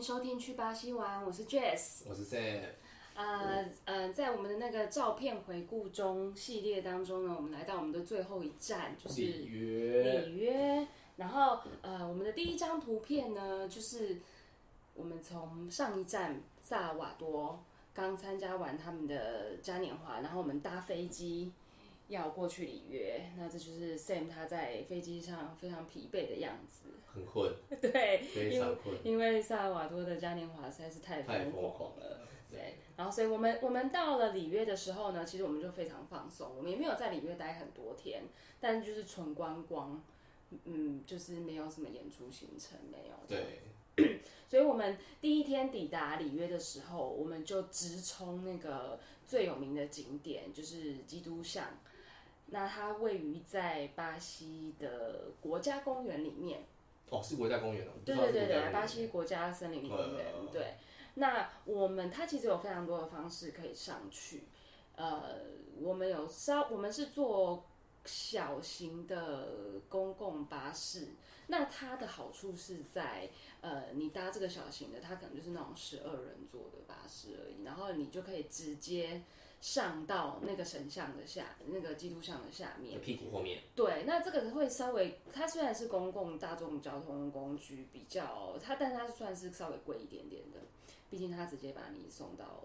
迎收听去巴西玩，我是 Jess。我是 Sam。呃呃，在我们的那个照片回顾中系列当中呢，我们来到我们的最后一站，就是里约。里约。然后呃，我们的第一张图片呢，就是我们从上一站萨尔瓦多刚参加完他们的嘉年华，然后我们搭飞机要过去里约。那这就是 Sam 他在飞机上非常疲惫的样子。很困，对，非常困，因为萨尔瓦多的嘉年华实在是太太疯疯狂了。了。对，然后所以我们我们到了里约的时候呢，其实我们就非常放松，我们也没有在里约待很多天，但就是纯观光，嗯，就是没有什么演出行程，没有。对，所以我们第一天抵达里约的时候，我们就直冲那个最有名的景点，就是基督像。那它位于在巴西的国家公园里面。哦，是国家公园哦。对对对对，巴西国家森林公园。对，那我们它其实有非常多的方式可以上去。呃，我们有稍，我们是坐小型的公共巴士。那它的好处是在，呃，你搭这个小型的，它可能就是那种十二人座的巴士而已，然后你就可以直接。上到那个神像的下，那个基督像的下面，屁股后面。对，那这个会稍微，它虽然是公共大众交通工具，比较它，但它算是稍微贵一点点的，毕竟它直接把你送到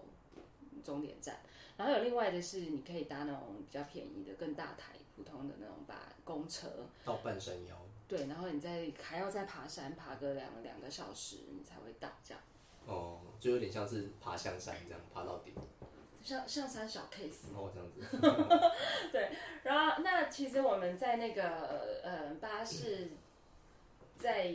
终点站。然后有另外的是，你可以搭那种比较便宜的、更大台、普通的那种把公车到半山腰。对，然后你再还要再爬山，爬个两两个小时，你才会到这样。哦，就有点像是爬象山这样，爬到顶。像像三小 case 哦，这样子，对，然后那其实我们在那个呃巴士，在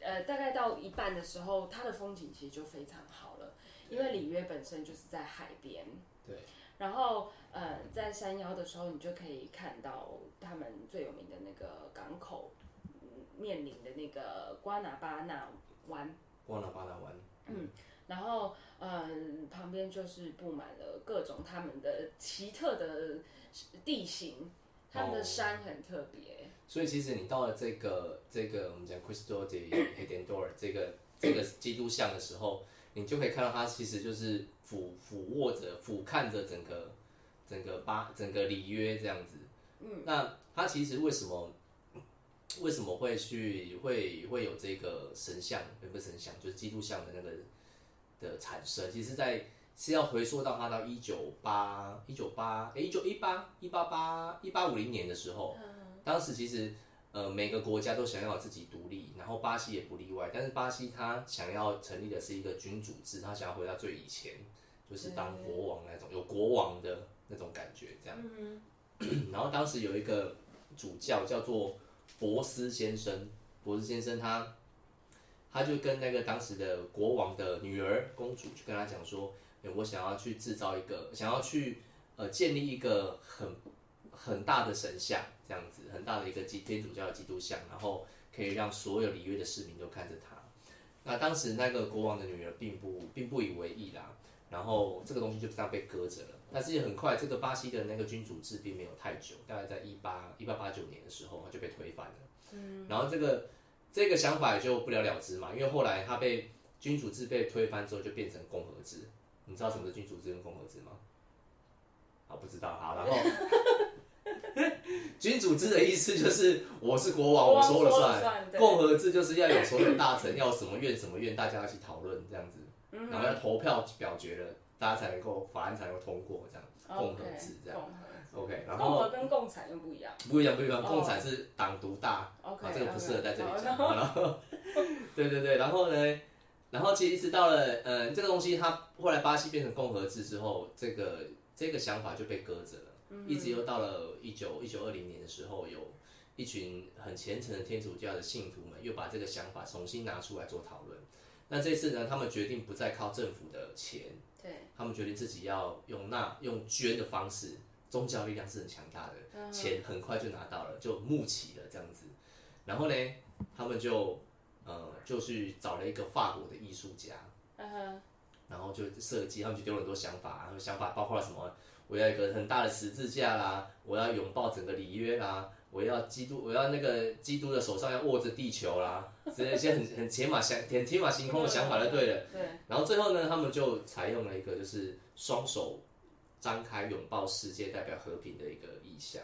呃大概到一半的时候，它的风景其实就非常好了，因为里约本身就是在海边，对，然后呃在山腰的时候，你就可以看到他们最有名的那个港口面临的那个瓜纳巴纳湾，瓜纳巴纳湾，嗯。然后，嗯，旁边就是布满了各种他们的奇特的地形，他们的山很特别。所以，其实你到了这个这个我们讲 Cristo de Redentor 这个这个基督像的时候，你就可以看到它其实就是俯俯卧着、俯瞰着整个整个巴整个里约这样子。嗯，那它其实为什么为什么会去会会有这个神像？不是神像，就是基督像的那个。的产生，其实，在是要回溯到它到一九八一九八哎一九一八一八八一八五零年的时候，当时其实呃每个国家都想要自己独立，然后巴西也不例外。但是巴西他想要成立的是一个君主制，他想要回到最以前，就是当国王那种有国王的那种感觉这样。然后当时有一个主教叫做博斯先生，博斯先生他。他就跟那个当时的国王的女儿公主，去跟他讲说：“我想要去制造一个，想要去呃建立一个很很大的神像，这样子很大的一个基天主教的基督像，然后可以让所有里约的市民都看着他。”那当时那个国王的女儿并不并不以为意啦，然后这个东西就这样被搁着了。但是很快，这个巴西的那个君主制并没有太久，大概在一八一八八九年的时候，就被推翻了。嗯，然后这个。这个想法也就不了了之嘛，因为后来他被君主制被推翻之后，就变成共和制。你知道什么是君主制跟共和制吗？啊，不知道。好，然后 君主制的意思就是我是国王，我说了算。共和制就是要有所有大臣要什么愿什么愿，大家一起讨论这样子，然后要投票表决了，大家才能够法案才能通过这样。共和制这样。OK，然后共和跟共产又不一样，不一样不一样，共产是党独大，OK，这个不适合在这里讲。然后，对对对，然后呢，然后其实一直到了，呃，这个东西它后来巴西变成共和制之后，这个这个想法就被搁着了，一直又到了一九一九二零年的时候，有一群很虔诚的天主教的信徒们又把这个想法重新拿出来做讨论。那这次呢，他们决定不再靠政府的钱，对，他们决定自己要用纳用捐的方式。宗教力量是很强大的，钱很快就拿到了，就募齐了这样子。然后呢，他们就呃就去找了一个法国的艺术家，然后就设计，他们就丢了很多想法，然后想法包括了什么？我要一个很大的十字架啦，我要拥抱整个里约啦，我要基督，我要那个基督的手上要握着地球啦，这些很很天马想很天马行空的想法就对了。对，然后最后呢，他们就采用了一个就是双手张开拥抱世界，代表和平的一个意象。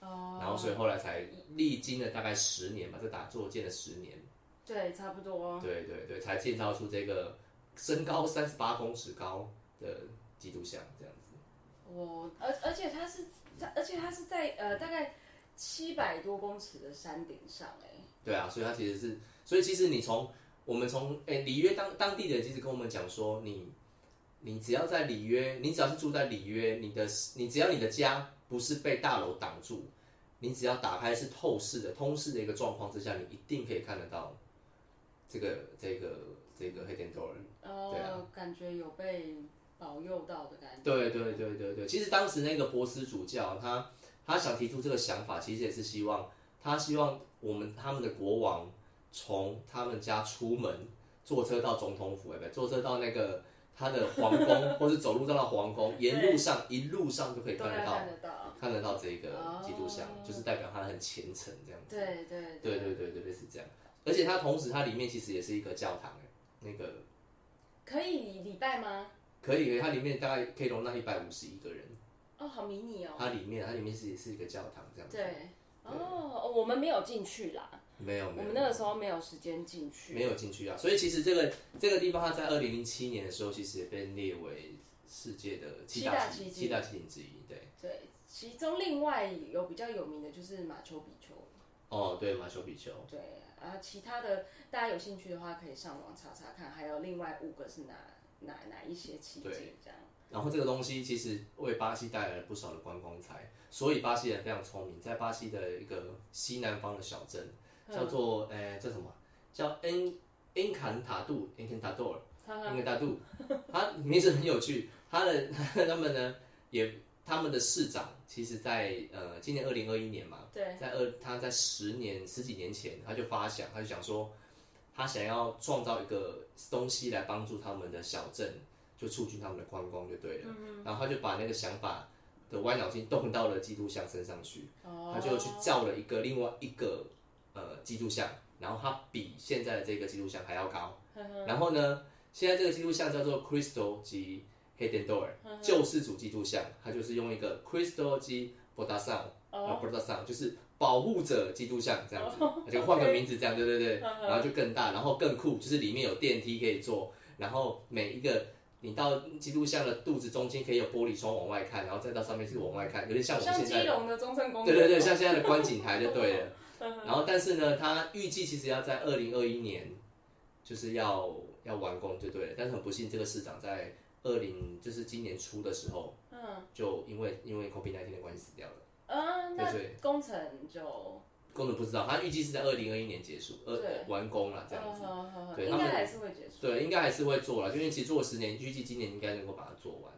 哦，然后所以后来才历经了大概十年吧，这打坐建了十年。对，差不多。对对对，才建造出这个身高三十八公尺高的基督像这样子。哦而而且它是在，而且它是在呃大概七百多公尺的山顶上哎。对啊，所以它其实是，所以其实你从我们从哎里约当当地的人其实跟我们讲说，你你只要在里约，你只要是住在里约，你的你只要你的家不是被大楼挡住，你只要打开是透视的通视的一个状况之下，你一定可以看得到这个这个这个黑天多人。哦，感觉有被保佑到的感觉。对对对对对，其实当时那个波斯主教他他想提出这个想法，其实也是希望他希望我们他们的国王从他们家出门坐车到总统府，哎不，坐车到那个他的皇宫，或是走路到那皇宫，沿路上一路上就可以看得到看得到。看得到这个基督像，哦就是代表他很虔诚这样子。对对对对对对，类似这样。而且它同时它里面其实也是一个教堂，哎，那个可以礼礼拜吗？可以，它里面大概可以容纳一百五十一个人。哦，好迷你哦。它里面它里面是也是一个教堂这样子。对。哦，我们没有进去啦。没有，我们那个时候没有时间进去。没有进去啊。所以其实这个这个地方，它在二零零七年的时候，其实也被列为世界的七大奇奇迹七大奇景之一。对。对，其中另外有比较有名的就是马丘比丘。哦，对，马丘比丘。对啊，其他的大家有兴趣的话，可以上网查查看，还有另外五个是哪哪哪一些奇景这样。然后这个东西其实为巴西带来了不少的观光财，所以巴西人非常聪明，在巴西的一个西南方的小镇，叫做诶叫什么？叫恩恩坎塔杜，恩坎塔杜尔，恩坎塔杜，他名字很有趣。他的他们呢，也他们的市长，其实在呃今年二零二一年嘛，对，在二他在十年十几年前，他就发想，他就想说，他想要创造一个东西来帮助他们的小镇，就促进他们的观光就对了。然后他就把那个想法的歪脑筋动到了基督像身上去，他就去造了一个另外一个呃基督像，然后它比现在的这个基督像还要高。然后呢，现在这个基督像叫做 Crystal 及 Hidden Door 救世主基督像，它就是用一个 Crystal 及 b o d a s a n 呃 b o d a s a n 就是保护者基督像这样子，就换个名字这样，对对对，然后就更大，然后更酷，就是里面有电梯可以坐，然后每一个。你到基督像的肚子中间可以有玻璃窗往外看，然后再到上面是往外看，有点像我们现在基隆的中正公园。对对对，像现在的观景台就对了。然后，但是呢，它预计其实要在二零二一年，就是要要完工就对了。但是很不幸，这个市长在二零就是今年初的时候，嗯就因为因为 COVID-19 的关系死掉了。嗯，那对工程就工程不知道，他预计是在二零二一年结束，呃，完工了这样子。子对应该还是会结束。对，应该还是会做了，因为其实做了十年，预计今年应该能够把它做完。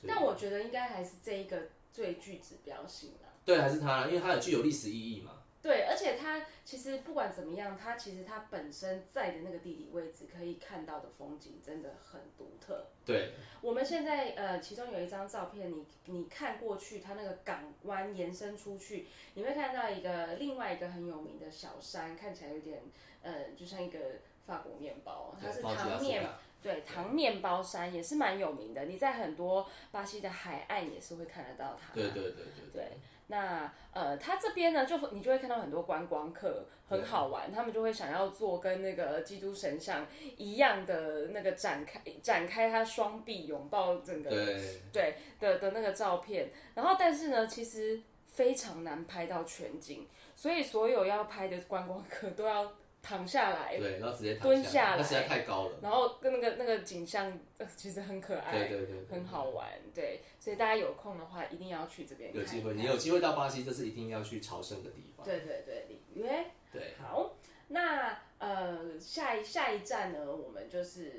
所以但我觉得应该还是这一个最具指标性的。对，还是它，因为它有具有历史意义嘛。对，而且它其实不管怎么样，它其实它本身在的那个地理位置可以看到的风景真的很独特。对，我们现在呃，其中有一张照片，你你看过去，它那个港湾延伸出去，你会看到一个另外一个很有名的小山，看起来有点呃，就像一个法国面包，它是糖面对，糖面包山也是蛮有名的。你在很多巴西的海岸也是会看得到它。对对对对对，那呃，它这边呢，就你就会看到很多观光客，很好玩，他们就会想要做跟那个基督神像一样的那个展开展开他双臂拥抱整个对对的的那个照片。然后，但是呢，其实非常难拍到全景，所以所有要拍的观光客都要躺下来，对，然后直接躺蹲下来那实在太高了。然后跟那个那个景象、呃其实很可爱，对对对，对很好玩，对，所以大家有空的话一定要去这边。有机会，你有机会到巴西，这是一定要去朝圣的地方。对对对，里约。对，好，那呃下一下一站呢，我们就是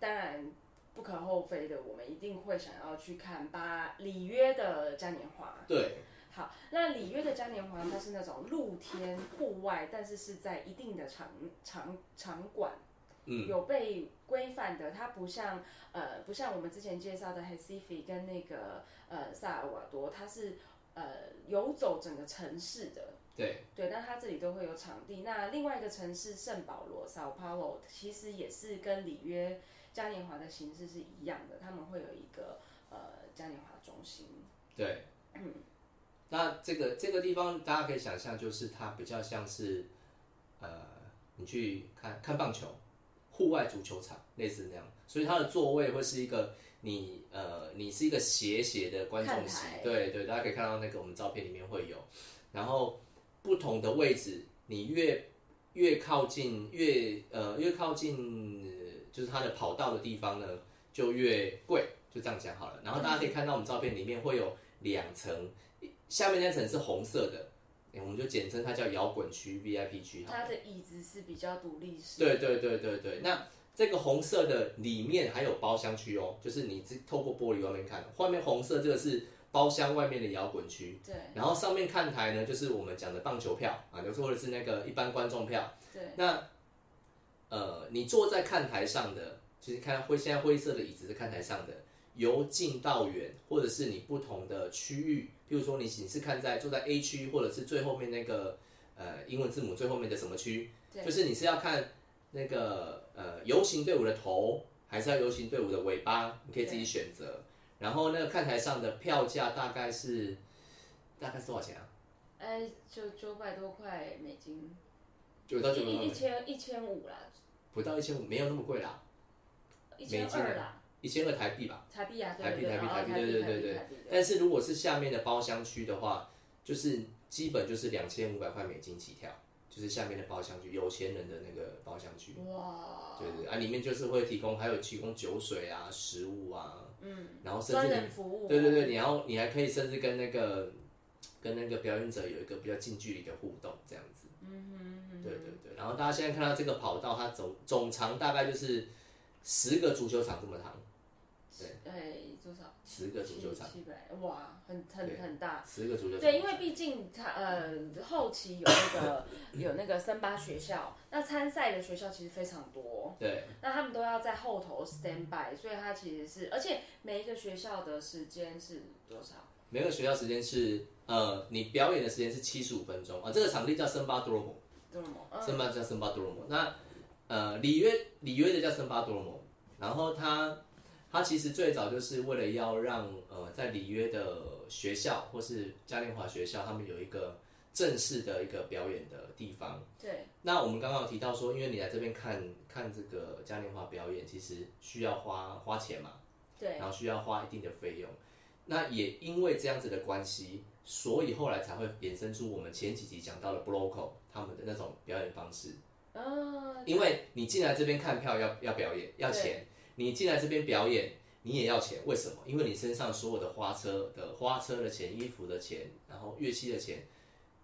当然不可厚非的，我们一定会想要去看巴里约的嘉年华。对，好，那里约的嘉年华它是那种露天户外，但是是在一定的场场场馆。嗯，有被规范的，它不像呃不像我们之前介绍的 Recife 跟那个呃萨尔瓦多，它是呃游走整个城市的，对对，但它这里都会有场地。那另外一个城市圣保罗 （Sao Paulo） 其实也是跟里约嘉年华的形式是一样的，他们会有一个呃嘉年华中心。对，嗯，那这个这个地方大家可以想象，就是它比较像是呃，你去看看棒球，户外足球场类似那样，所以它的座位会是一个你呃，你是一个斜斜的观众席。对对，大家可以看到那个我们照片里面会有，然后不同的位置，你越越靠近越呃越靠近呃就是它的跑道的地方呢，就越贵，就这样讲好了。然后大家可以看到我们照片里面会有两层，下面那层是红色的，诶我们就简称它叫摇滚区 VIP 区。它的椅子是比较独立式。对对对对对，那这个红色的里面还有包厢区哦，就是你只透过玻璃外面看，外面红色这个是包厢外面的摇滚区，对然后上面看台呢就是我们讲的棒球票啊，或者是那个一般观众票。对那呃，你坐在看台上的，其实看灰现在灰色的椅子是看台上的，由近到远，或者是你不同的区域，譬如说你你是看在坐在 A 区，或者是最后面那个呃英文字母最后面的什么区，就是你是要看那个呃游行队伍的头，还是要游行队伍的尾巴，你可以自己选择。然后那个看台上的票价大概是大概是多少钱啊？哎，就九百多块美金，九到九百一一千一千五啦，不到一千五，没有那么贵啦，一千二啦，一千二台币吧。台币啊，台币台币台币对对对对但是如果是下面的包厢区的话，就是基本就是两千五百块美金起跳，就是下面的包厢区，有钱人的那个包厢区。哇，对对啊，里面就是会提供，还有提供酒水啊、食物啊，嗯，然后甚至服务，对对对，你要你还可以甚至跟那个跟那个表演者有一个比较近距离的互动，这样子。嗯哼，对对对，然后大家现在看到这个跑道，它总总长大概就是十个足球场这么长，哎，多少？十个足球场，七百，哇，很很很大。十个足球场。对，因为毕竟它呃后期有那个有那个森巴学校，那参赛的学校其实非常多，对那他们都要在后头 stand by，所以它其实是，而且每一个学校的时间是多少？每个学校时间是呃，你表演的时间是七十五分钟啊。这个场地叫森巴多罗姆，多少吗？嗯，森巴叫森巴多罗姆。那呃，里约里约的叫森巴多罗姆，然后它它其实最早就是为了要让呃在里约的学校或是嘉年华学校，他们有一个正式的一个表演的地方。对那我们刚刚有提到说，因为你来这边看看这个嘉年华表演，其实需要花花钱嘛，对然后需要花一定的费用。那也因为这样子的关系，所以后来才会衍生出我们前几集讲到的 Bloco 他们的那种表演方式。嗯，因为你进来这边看票要要表演要钱，你进来这边表演你也要钱，为什么？因为你身上所有的花车的花车的钱、衣服的钱，然后乐器的钱，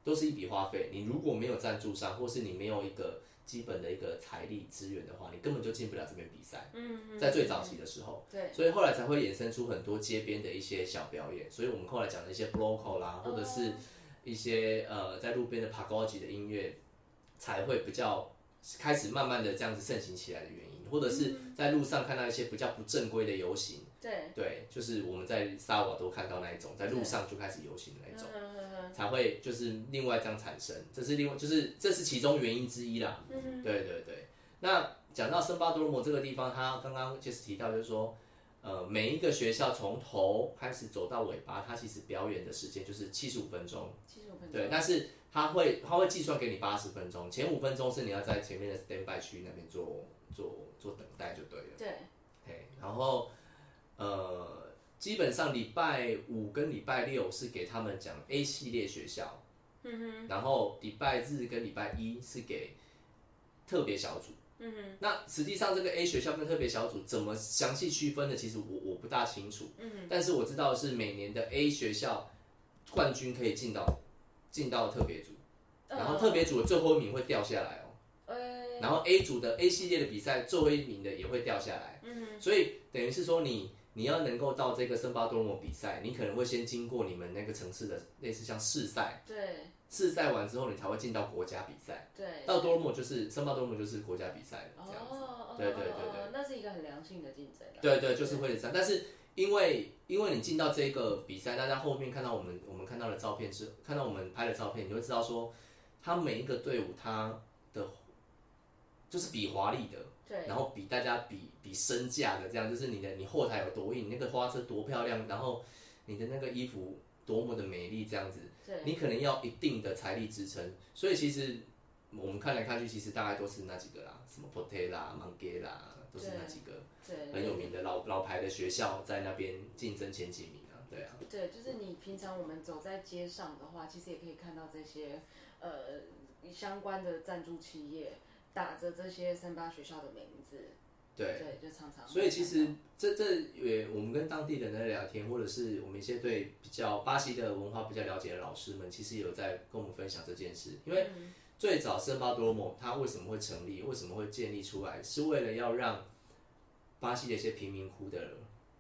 都是一笔花费。你如果没有赞助商，或是你没有一个基本的一个财力资源的话，你根本就进不了这边比赛。嗯，在最早期的时候，对，所以后来才会衍生出很多街边的一些小表演。所以我们后来讲的一些 bloco 啦，或者是一些呃在路边的 p a g o g 的音乐，才会比较开始慢慢的这样子盛行起来的原因，或者是在路上看到一些比较不正规的游行，对，对，就是我们在萨尔瓦多看到那一种，在路上就开始游行的那种，嗯才会就是另外这样产生，这是另外就是这是其中原因之一啦。嗯。对对对，那讲到圣巴多罗摩这个地方，他刚刚就是提到，就是说，呃，每一个学校从头开始走到尾巴，它其实表演的时间就是七十五分钟。七十五分钟，对，但是他会他会计算给你八十分钟，前五分钟是你要在前面的 stand by 区那边做做做等待就对了。对，对，然后呃，基本上礼拜五跟礼拜六是给他们讲 A 系列学校，嗯哼，然后礼拜日跟礼拜一是给特别小组。嗯哼，那实际上这个 A 学校跟特别小组怎么详细区分的，其实我我不大清楚。嗯哼，但是我知道是每年的 A 学校冠军可以进到进到特别组，然后特别组的最后一名会掉下来然后 A 组的 A 系列的比赛最后一名的也会掉下来，嗯，所以等于是说你你要能够到这个圣巴多罗比赛，你可能会先经过你们那个城市的类似像试赛，对。试赛完之后你才会进到国家比赛，对，到多罗摩就是圣巴多罗摩就是国家比赛了这样子，哦，对对对对，那是一个很良性的竞争啊，对对，就是会这样，但是因为因为你进到这个比赛，大家后面看到我们我们看到的照片是看到我们拍的照片，你会知道说，他每一个队伍他的就是比华丽的，对，然后比大家比比身价的这样，就是你的你后台有多硬，你那个花车多漂亮，然后你的那个衣服多么的美丽这样子，对，你可能要一定的财力支撑，所以其实我们看来看去，其实大概都是那几个啦，什么 p o t e l a、m a n g e 啦，都是那几个对，很有名的老老牌的学校在那边竞争前几名啊，对啊，对，就是你平常我们走在街上的话，其实也可以看到这些呃相关的赞助企业打着这些三八学校的名字，对。对，就常常。所以其实这这也我们跟当地人在聊天，或者是我们一些对比较巴西的文化比较了解的老师们，其实有在跟我们分享这件事。因为最早圣巴多罗莫它为什么会成立，为什么会建立出来，是为了要让巴西的一些贫民窟的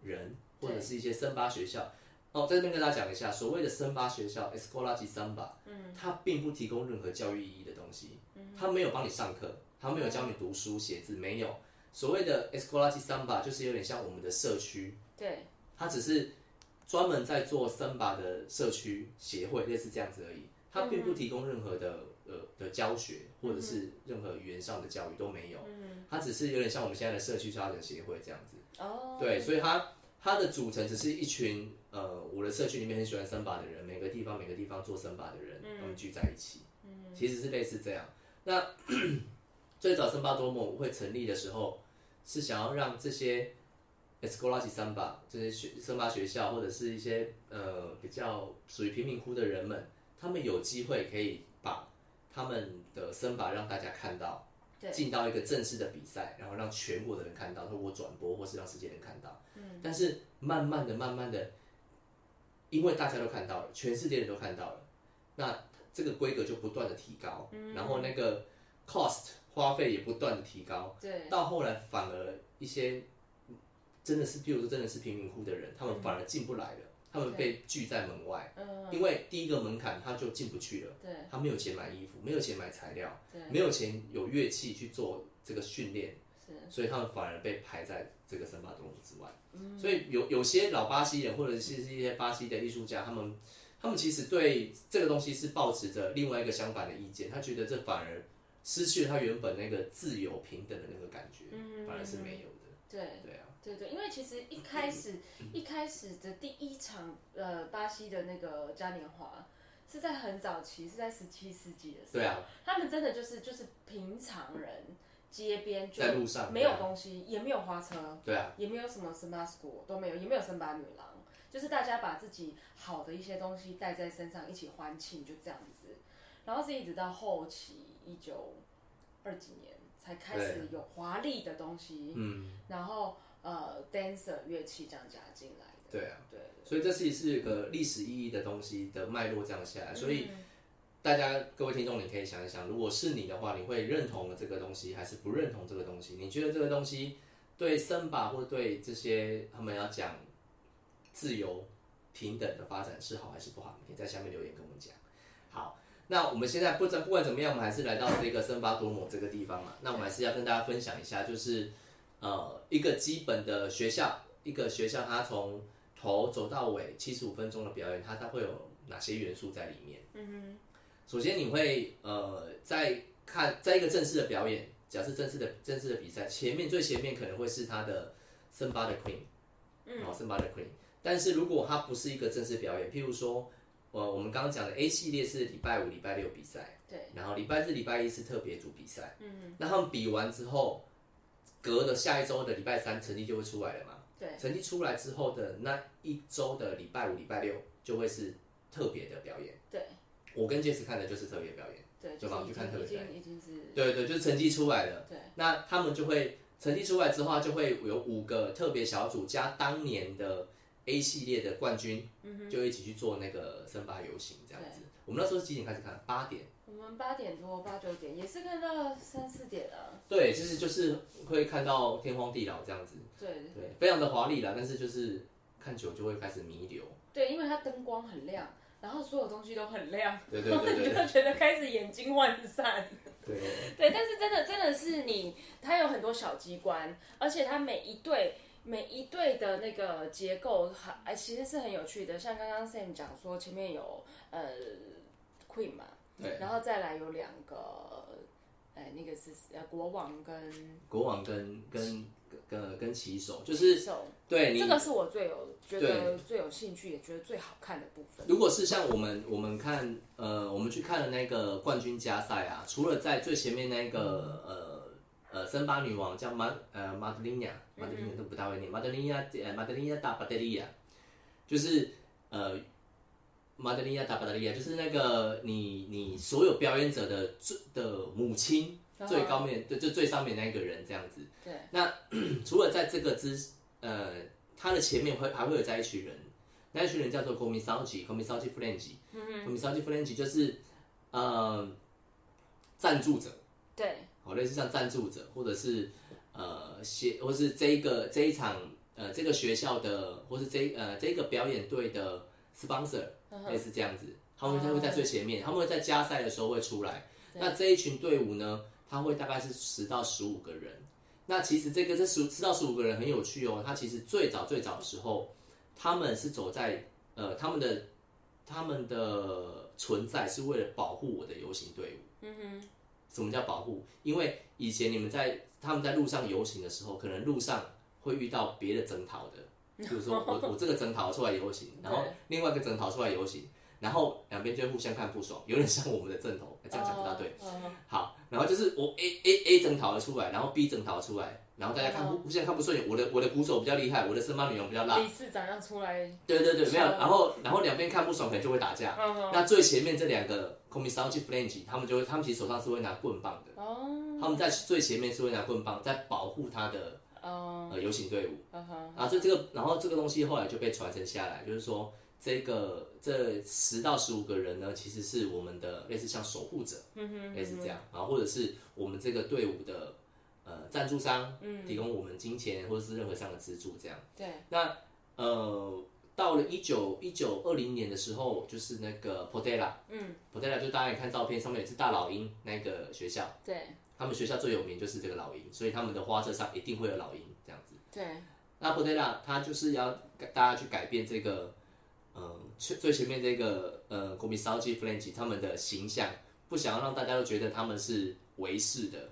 人，或者是一些森巴学校。哦，在这边跟大家讲一下，所谓的森巴学校 （Escola de Samba），嗯，它并不提供任何教育意义的东西，嗯，它没有帮你上课，它没有教你读书写字，没有。所谓的 Escola de Samba 就是有点像我们的社区，对，它只是专门在做森巴的社区协会，类似这样子而已。它并不提供任何的呃的教学，或者是任何语言上的教育都没有。嗯，它只是有点像我们现在的社区发展协会这样子。哦，对，所以它它的组成只是一群呃我的社区里面很喜欢森巴的人，每个地方每个地方做森巴的人，他们聚在一起。嗯，其实是类似这样。那最早森巴多莫会成立的时候，是想要让这些 Escola de Samba 这些学森巴学校或者是一些呃比较属于贫民窟的人们，他们有机会可以把他们的森巴让大家看到，对。进到一个正式的比赛，然后让全国的人看到，透过转播或是让世界人看到。嗯，但是慢慢的、慢慢的，因为大家都看到了，全世界人都看到了，那这个规格就不断的提高，嗯，然后那个 cost 花费也不断的提高，对，到后来反而一些真的是，比如说真的是贫民窟的人，他们反而进不来了，他们被拒在门外，嗯，因为第一个门槛他就进不去了，对，他没有钱买衣服，没有钱买材料，对，没有钱有乐器去做这个训练，是，所以他们反而被排在这个森巴多姆之外。所以有有些老巴西人或者是是一些巴西的艺术家，他们他们其实对这个东西是抱持着另外一个相反的意见，他觉得这反而失去了他原本那个自由平等的那个感觉，嗯反而是没有的。对，对啊，对对，因为其实一开始一开始的第一场呃巴西的那个嘉年华是在很早期，是在十七世纪的时候，对啊，他们真的就是就是平常人街边就在路上没有东西，也没有花车，对啊，也没有什么森巴 school 都没有，也没有森巴女郎，就是大家把自己好的一些东西带在身上一起欢庆，就这样子。然后是一直到后期一九二几年才开始有华丽的东西，嗯，然后呃 dancer 乐器这样加进来的。对啊，对，所以这是是一个历史意义的东西的脉络这样下来，所以嗯大家各位听众，你可以想一想，如果是你的话，你会认同这个东西，还是不认同这个东西？你觉得这个东西对森巴或者对这些他们要讲自由平等的发展是好还是不好？你可以在下面留言跟我们讲。好，那我们现在不不管怎么样，我们还是来到这个森巴多姆这个地方嘛。那我们还是要跟大家分享一下，就是呃一个基本的学校，一个学校它从头走到尾七十五分钟的表演，它它会有哪些元素在里面？嗯哼首先，你会呃在看在一个正式的表演，假设正式的正式的比赛，前面最前面可能会是他的森巴的 Queen，嗯哦，森巴的 Queen。但是如果它不是一个正式表演，譬如说，呃，我们刚刚讲的 A 系列是礼拜五、礼拜六比赛，对，然后礼拜日、礼拜一是特别组比赛。嗯那他们比完之后，隔了下一周的礼拜三成绩就会出来了嘛？对，成绩出来之后的那一周的礼拜五、礼拜六就会是特别的表演。对，我跟 Jess 看的就是特别表演。对，就是已去看特别表演已经是对对，就是成绩出来了，对，那他们就会成绩出来之后，就会有五个特别小组加当年的 A 系列的冠军，就一起去做那个森巴游行这样子。我们那时候是几点开始看？八点。我们八点多八九点也是看到三四点啊，对，其实就是会看到天荒地老这样子，对对，非常的华丽啦。但是就是看久就会开始弥留。对，因为它灯光很亮，然后所有东西都很亮，对对对对你就觉得开始眼睛涣散。对，对，但是真的真的是你，它有很多小机关，而且它每一队每一队的那个结构很哎，其实是很有趣的。像刚刚 Sam 讲说，前面有呃 Queen 嘛，对，然后再来有两个，哎，那个是呃国王跟国王跟跟跟跟骑手，就是，对这个是我最有觉得最有兴趣，也觉得最好看的部分。如果是像我们我们看呃，我们去看的那个冠军加赛啊，除了在最前面那个呃呃森巴女王叫马呃马德琳亚，马德琳亚都不大会念，马德琳亚呃马德琳亚达巴德利亚，就是呃马德琳亚达巴德利亚，就是那个你你所有表演者的最的母亲最高面就就最上面那一个人这样子。对，那 除了在这个之呃，他的前面会还会有在一群人，那一群人叫做 Comisaji，Comisaji Flange，Comisaji Flange 就是呃赞助者，对，好类似像赞助者，或者是呃协，或是这一个这一场呃这个学校的，或是这呃这个表演队的 sponsor，类似这样子，他们会在最前面，他们会在加赛的时候会出来。那这一群队伍呢，他会大概是十到十五个人。那其实这个这十十到十五个人很有趣哦。他其实最早最早的时候，他们是走在呃他们的他们的存在是为了保护我的游行队伍。嗯哼。什么叫保护？因为以前你们在他们在路上游行的时候，可能路上会遇到别的征讨的，比如说我我这个征讨出来游行，然后另外一个征讨出来游行。然后两边就互相看不爽，有点像我们的阵头，这样讲不大对。好，然后就是我 A A A 征讨了出来，然后 B 征讨出来，然后大家看互互相看不顺眼，我的我的鼓手比较厉害，我的声巴女王比较辣。理事长要出来。对对对，没有，然后然后两边看不爽，可能就会打架。那最前面这两个 c o m i s a r i Flange，他们就会，他们其实手上是会拿棍棒的。哦。他们在最前面是会拿棍棒，在保护他的呃游行队伍。啊，这这个，然后这个东西后来就被传承下来，就是说。这个这十到十五个人呢，其实是我们的类似像守护者，类似这样啊，或者是我们这个队伍的呃赞助商，嗯提供我们金钱或者是任何上的资助这样。对。那呃，到了一九一九二零年的时候，就是那个 Portela，嗯，Portela 就大家看照片上面也是大老鹰那个学校，对，他们学校最有名就是这个老鹰，所以他们的花车上一定会有老鹰这样子。对。那 Portela 他就是要大家去改变这个。呃，最最前面这个呃，国民烧鸡 Flange 他们的形象，不想要让大家都觉得他们是维士的，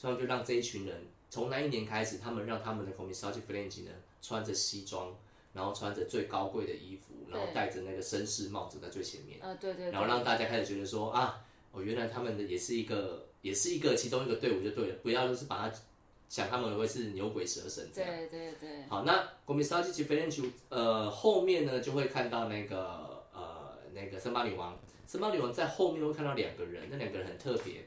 所以就让这一群人从那一年开始，他们让他们的国民烧鸡 Flange 呢穿着西装，然后穿着最高贵的衣服，然后戴着那个绅士帽子在最前面。啊，对对。然后让大家开始觉得说啊，哦，原来他们的也是一个，也是一个其中一个队伍就对了，不要就是把它。想他们会是牛鬼蛇神这样。对对对。好，那国民烧鸡及飞天球，呃，后面呢就会看到那个呃那个森巴女王，森巴女王在后面会看到两个人，那两个人很特别，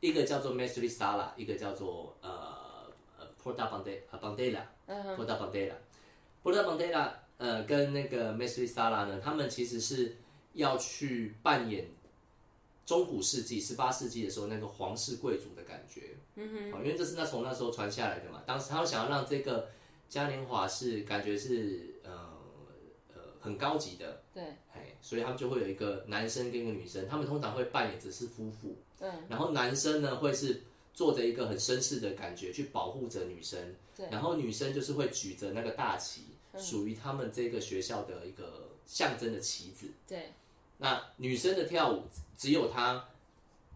一个叫做 Mesri Sala，一个叫做呃呃 Porta Bandela，Porta Bandela，Porta Bandela，呃跟那个 Mesri Sala 呢，他们其实是要去扮演。中古世纪、十八世纪的时候，那个皇室贵族的感觉，嗯哼，因为这是那从那时候传下来的嘛。当时他们想要让这个嘉年华是感觉是呃呃很高级的，对，嘿，所以他们就会有一个男生跟一个女生，他们通常会扮演只是夫妇，嗯，然后男生呢会是做着一个很绅士的感觉去保护着女生，对，然后女生就是会举着那个大旗，属于他们这个学校的一个象征的旗子，对。那女生的跳舞，只有她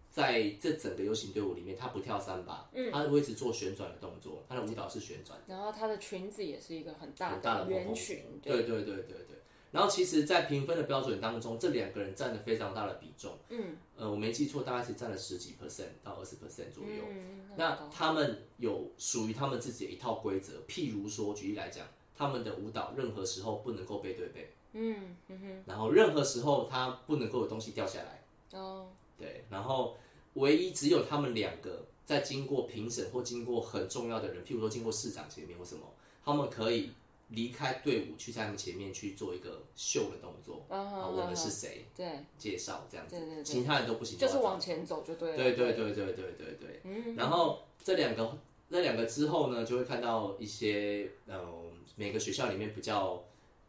在这整个游行队伍里面，她不跳三把，嗯，她会一直做旋转的动作，她的舞蹈是旋转。然后她的裙子也是一个很大很大的圆裙。对对对对对。然后其实，在评分的标准当中，这两个人占了非常大的比重。嗯。呃，我没记错，大概是占了十几 percent 到二十 percent 左右。嗯。那他们有属于他们自己的一套规则，譬如说，举例来讲，他们的舞蹈任何时候不能够背对背。嗯嗯哼，然后任何时候他不能够有东西掉下来哦，对，然后唯一只有他们两个在经过评审或经过很重要的人，譬如说经过市长前面或什么，他们可以离开队伍去在他们前面去做一个秀的动作啊，我们是谁？对，介绍这样子，其他人都不行，就是往前走就对了。对对对对对对对，嗯，然后这两个那两个之后呢，就会看到一些嗯每个学校里面比较。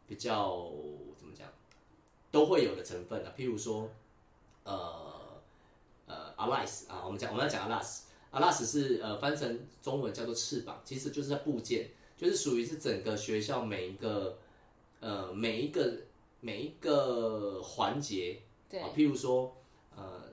比较怎么讲，都会有的成分啊，譬如说，呃呃，alas 啊，我们讲我们要讲 alas，alas 是呃翻成中文叫做翅膀，其实就是在部件，就是属于是整个学校每一个呃每一个每一个环节，对。啊，譬如说呃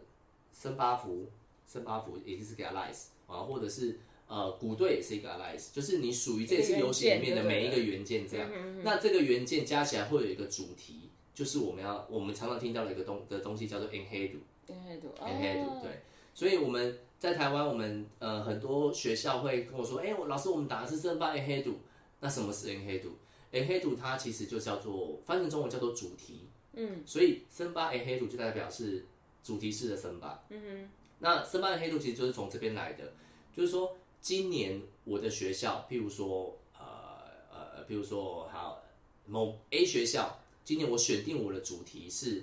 森巴福，森巴福也是个 allies 啊，或者是呃鼓队也是一个 allies，就是你属于这次游戏里面的每一个元件这样。那这个元件加起来会有一个主题，就是我们要我们常常听到的一个东的东西叫做 enhedu。度 enhedu 对，所以我们在台湾，我们呃很多学校会跟我说，哎、我老师我们打的是森巴 enhedu，那什么是 enhedu？enhedu 它其实就叫做翻成中文叫做主题。嗯，所以森巴 enhedu 就代表是主题式的森巴。嗯哼，那森巴 enhedu 其实就是从这边来的，就是说今年我的学校，譬如说呃呃，譬如说好某 A 学校，今年我选定我的主题是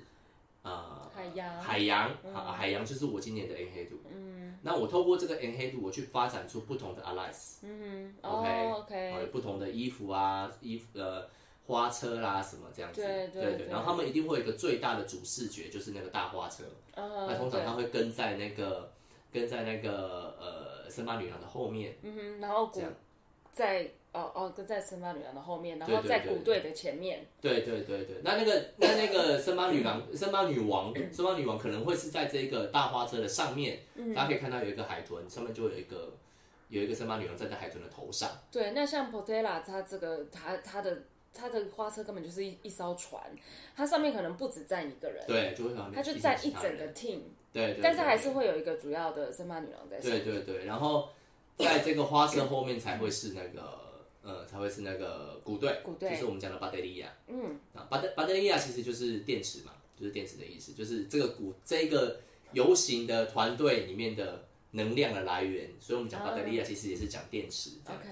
呃海洋海洋啊，海洋就是我今年的 N 黑度。嗯，那我透过这个 N 黑度，我去发展出不同的 allies。嗯 OK 哦，OK，有不同的衣服啊，衣服呃花车啦什么这样子。对对对对然后他们一定会有一个最大的主视觉，就是那个大花车。嗯那通常他会跟在那个跟在那个呃森巴女郎的后面。嗯哼，然后鼓这样在哦哦跟在森巴女郎的后面，然后对对对在鼓队的前面，对对对对，那那个那那个森巴女郎、森巴女王、森巴女王可能会是在这个大花车的上面，嗯。大家可以看到有一个海豚，上面就有一个有一个森巴女郎站在海豚的头上。对，那像 Portela 它这个它它的它的花车根本就是一一艘船，它上面可能不止站一个人，对，就会旁边它就站一整个 team，对对，但是还是会有一个主要的森巴女郎在上对对对，然后在这个花车后面才会是那个呃，才会是那个鼓队，鼓队就是我们讲的巴德利亚。嗯，啊，巴德巴德利亚其实就是电池嘛，就是电池的意思，就是这个鼓这个游行的团队里面的能量的来源，所以我们讲巴德利亚其实也是讲电池这样子。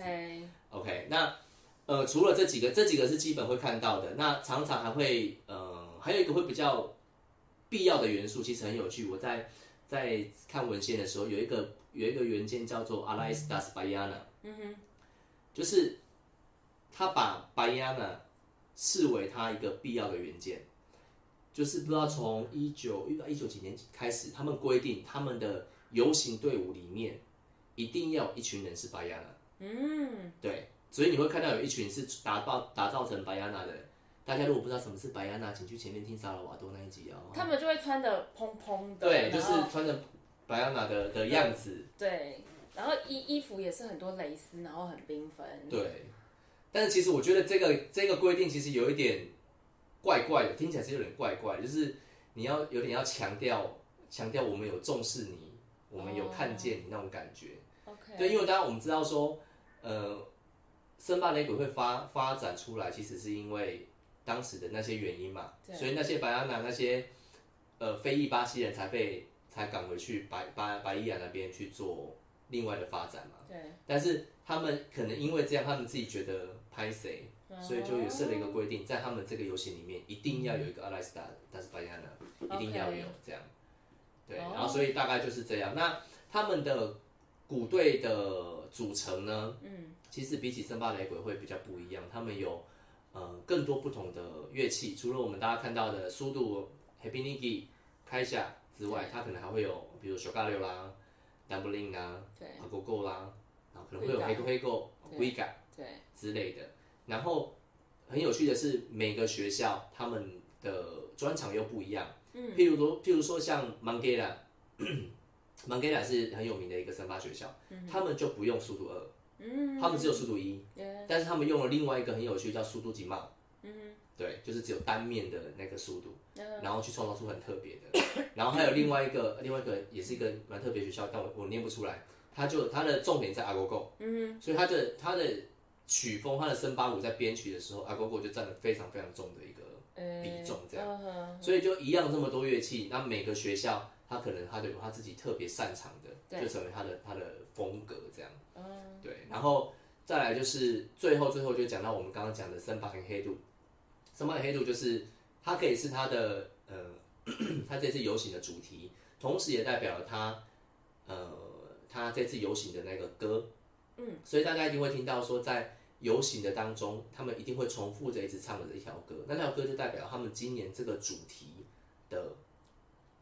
OK，OK，那呃，除了这几个，这几个是基本会看到的，那常常还会呃，还有一个会比较必要的元素，其实很有趣。我在在看文献的时候，有一个有一个原件叫做 Alais das Bayana，嗯哼，就是他把 Bayana 视为他一个必要的元件，就是不知道从一九一九几年开始，他们规定他们的游行队伍里面一定要有一群人是 Bayana。嗯，对，所以你会看到有一群是打造打造成白亚娜的。大家如果不知道什么是白亚娜，请去前面听萨拉瓦多那一集哦。他们就会穿的蓬蓬的，对，就是穿着白亚娜的的样子。对，然后衣衣服也是很多蕾丝，然后很缤纷，对，但是其实我觉得这个这个规定其实有一点怪怪的，听起来是有点怪怪，就是你要有点要强调强调我们有重视你，我们有看见你那种感觉。，OK，对，因为当然我们知道说，呃，森巴雷鬼会发发展出来，其实是因为当时的那些原因嘛，对所以那些白亚娜那些呃非裔巴西人才被才赶回去白白白伊亚那边去做另外的发展嘛。对，但是他们可能因为这样，他们自己觉得拍谁，所以就有设了一个规定，在他们这个游戏里面一定要有一个阿莱斯达，但是白亚娜一定要有这样。对，哦。然后所以大概就是这样。那他们的鼓队的组成呢？嗯，其实比起森巴雷鬼会比较不一样，他们有呃更多不同的乐器，除了我们大家看到的速度 Happy Niki 开下之外，它可能还会有比如小嘎六啦、Dumbling 啊、对。阿狗狗啦，可能会有黑狗黑狗、对 Viga 对，之类的。然后很有趣的是，每个学校他们的专长又不一样。嗯，譬如说，譬如说像 Mangala。Mangala 是很有名的一个森巴学校，他们就不用速度二，嗯，他们只有速度一，但是他们用了另外一个很有趣叫速度警帽，嗯，对，就是只有单面的那个速度，然后去创造出很特别的，然后还有另外一个另外一个也是一个蛮特别学校，但我我念不出来，它就他的重点在阿狗狗，嗯，所以他的他的曲风，他的森巴舞在编曲的时候，阿狗狗就占了非常非常重的一个比重，这样。样，所以就一样这么多乐器，那每个学校他可能他就有他自己特别擅长的，就成为他的他的风格这样。对，然后再来就是最后最后就讲到我们刚刚讲的森巴跟黑度，森巴跟黑度就是它可以是它的呃，它这次游行的主题，同时也代表了它呃，它这次游行的那个歌。嗯，所以大家一定会听到说在。游行的当中，他们一定会重复着一直唱的这一条歌，那条歌就代表他们今年这个主题的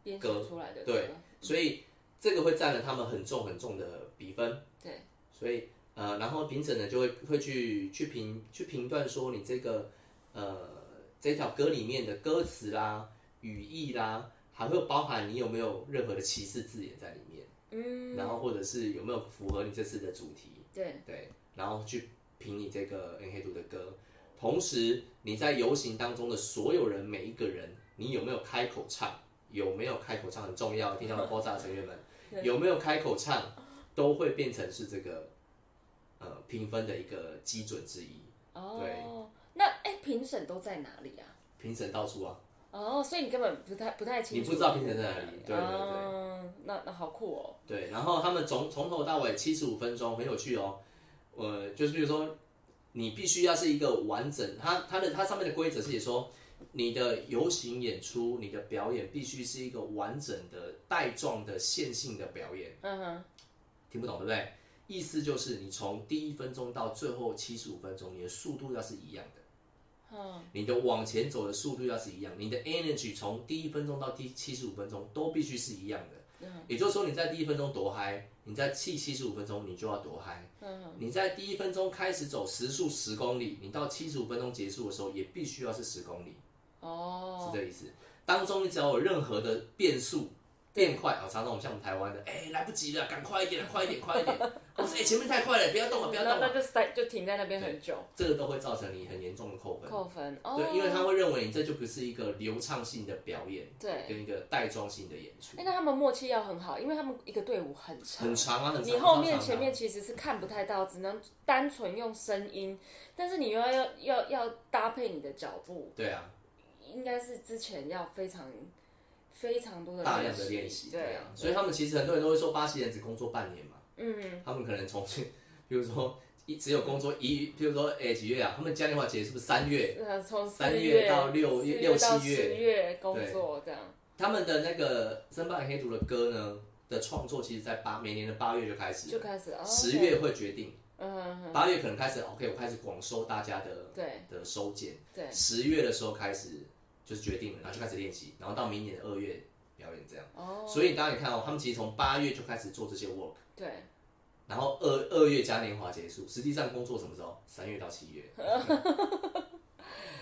编歌出来的对，所以这个会占了他们很重很重的比分。对，所以呃，然后评审呢就会会去去评去评断说你这个呃这条歌里面的歌词啦、语义啦，还会包含你有没有任何的歧视字眼在里面，嗯，然后或者是有没有符合你这次的主题，对对，然后去评你这个 N 黑度的歌，同时你在游行当中的所有人每一个人，你有没有开口唱？有没有开口唱很重要，听到的爆炸成员们 有没有开口唱，都会变成是这个呃评分的一个基准之一。哦，那哎，评审都在哪里啊？评审到处啊。哦，所以你根本不太不太清楚。你不知道平成在哪里？对对对。那那好酷哦。对，然后他们从从头到尾七十五分钟，很有趣哦。呃，就是比如说，你必须要是一个完整，它它的它上面的规则是写说。你的游行演出，你的表演必须是一个完整的带状的线性的表演。嗯哼，听不懂对不对？意思就是你从第一分钟到最后七十五分钟，你的速度要是一样的。嗯，你的往前走的速度要是一样，你的 energy 从第一分钟到第七十五分钟都必须是一样的。嗯，也就是说你在第一分钟多嗨，你在气七十五分钟你就要多嗨。嗯，你在第一分钟开始走时速十公里，你到七十五分钟结束的时候也必须要是十公里。哦，是这意思。当中你只要有任何的变数变快，哦，常常我们像我们台湾的，哎，来不及了，赶快一点，快一点，快一点。我 说，哎，前面太快了，不要动了，不要动了。那就塞，就停在那边很久。这个都会造成你很严重的扣分。扣分，对，因为他会认为你这就不是一个流畅性的表演，对，跟一个带状性的演出。哎，那他们默契要很好，因为他们一个队伍很长，很长啊，很长。你后面前面其实是看不太到，只能单纯用声音，但是你又要要要要搭配你的脚步。对啊。应该是之前要非常非常多的大量的练习，对啊，所以他们其实很多人都会说巴西人只工作半年嘛，嗯，他们可能从，比如说一只有工作一，比如说哎几月啊，他们嘉年华节是不是三月，从三月到六月六七月月工作这样。他们的那个森巴黑图的歌呢的创作，其实在八每年的八月就开始，就开始，十月会决定。嗯，八月可能开始，OK，我开始广收大家的对的收件，对，十月的时候开始。就是决定了，然后就开始练习，然后到明年的二月表演这样。哦。所以当然你看哦，他们其实从八月就开始做这些 work。对。然后二二月嘉年华结束，实际上工作什么时候？三月到七月。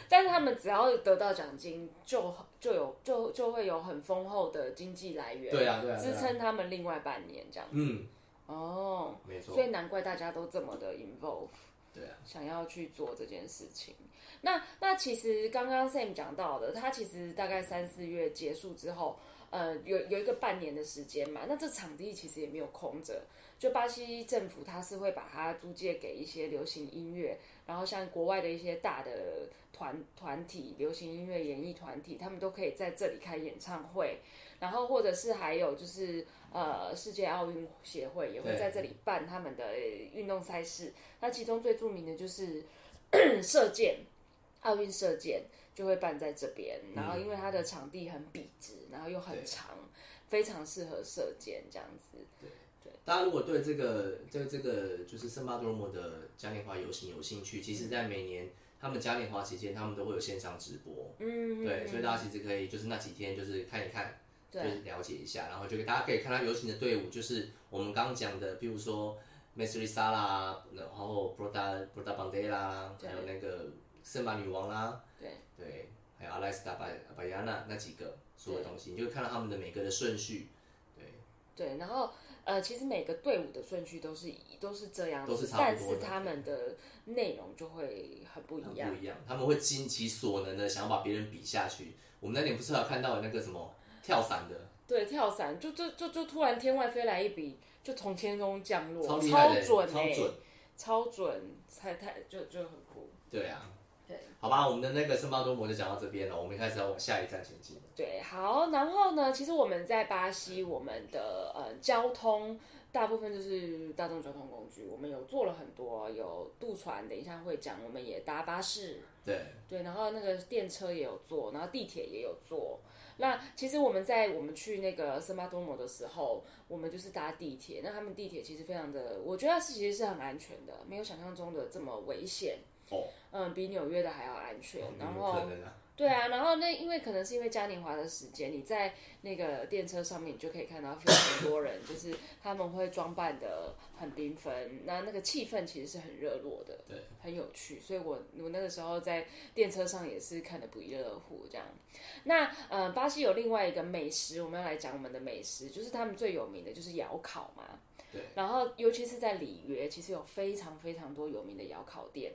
但是他们只要得到奖金，就就有就就会有很丰厚的经济来源。对啊，对啊。支撑他们另外半年这样子。嗯。哦。没错。所以难怪大家都这么的 involve。对啊。想要去做这件事情。那那其实刚刚 Sam 讲到的，他其实大概三四月结束之后，呃，有有一个半年的时间嘛。那这场地其实也没有空着，就巴西政府他是会把它租借给一些流行音乐，然后像国外的一些大的团团体、流行音乐演艺团体，他们都可以在这里开演唱会。然后或者是还有就是呃，世界奥运协会也会在这里办他们的运动赛事。那其中最著名的就是 射箭。奥运射箭就会办在这边，然后因为它的场地很笔直，然后又很长，非常适合射箭这样子。对对，大家如果对这个对这个就是圣巴多罗的嘉年华游行有兴趣，其实，在每年他们嘉年华期间，他们都会有线上直播。嗯，对，所以大家其实可以就是那几天就是看一看，就是了解一下，然后就给大家可以看到游行的队伍，就是我们刚刚讲的，比如说 m e s r i s a 啦，然后 Broda Broda Bandera，还有那个。圣马女王啦，对。对，还有阿莱斯达巴巴亚娜那几个所有东西，你就看到他们的每个的顺序，对。对，然后呃，其实每个队伍的顺序都是都是这样，子，但是他们的内容就会很不一样，不一样，他们会尽其所能的想要把别人比下去。我们那天不是有看到那个什么跳伞的，对，跳伞就就就就突然天外飞来一笔，就从天空降落，超准，超准，超准，太太就就很酷，对啊。好吧，我们的那个圣巴多摩就讲到这边了，我们开始要往下一站前进。对，好，然后呢，其实我们在巴西，我们的呃交通大部分就是大众交通工具，我们有做了很多，有渡船，等一下会讲，我们也搭巴士，对对，然后那个电车也有坐，然后地铁也有坐。那其实我们在我们去那个圣巴多摩的时候，我们就是搭地铁，那他们地铁其实非常的，我觉得是其实是很安全的，没有想象中的这么危险。嗯，比纽约的还要安全。然后，对啊，然后那因为可能是因为嘉年华的时间，你在那个电车上面，你就可以看到非常多人，就是他们会装扮的很缤纷，那那个气氛其实是很热络的，对，很有趣。所以我我那个时候在电车上也是看的不亦乐乎这样。那呃，巴西有另外一个美食，我们要来讲我们的美食，就是他们最有名的就是窑烤嘛。对。然后尤其是在里约，其实有非常非常多有名的窑烤店。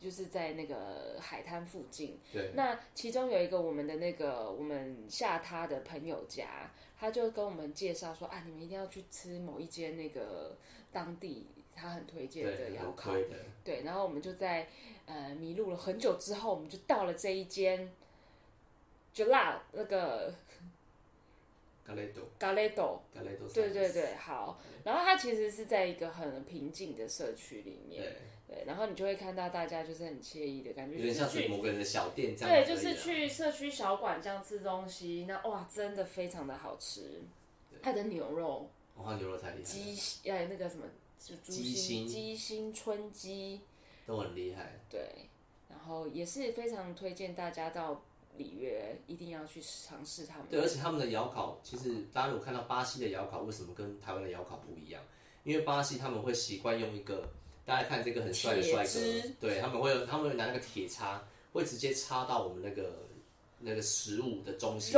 就是在那个海滩附近，对。那其中有一个我们的那个我们下榻的朋友家，他就跟我们介绍说啊，你们一定要去吃某一间那个当地他很推荐的窑烤，对。然后我们就在呃迷路了很久之后，我们就到了这一间，就辣那个。咖喱豆，咖喱豆，咖喱豆，对对对，好。然后它其实是在一个很平静的社区里面。对，然后你就会看到大家就是很惬意的感觉，有点像是某个人的小店这样。对，就是去社区小馆这样吃东西，那哇，真的非常的好吃。它的牛肉，哇，牛肉太厉害。鸡，哎，那个什么，就鸡心，鸡心春鸡都很厉害。对，然后也是非常推荐大家到里约一定要去尝试他们。对，而且他们的窑烤，其实大家有看到巴西的窑烤为什么跟台湾的窑烤不一样？因为巴西他们会习惯用一个。大家看这个很帅的帅哥，对他们会有，他们会拿那个铁叉，会直接插到我们那个那个食物的中心，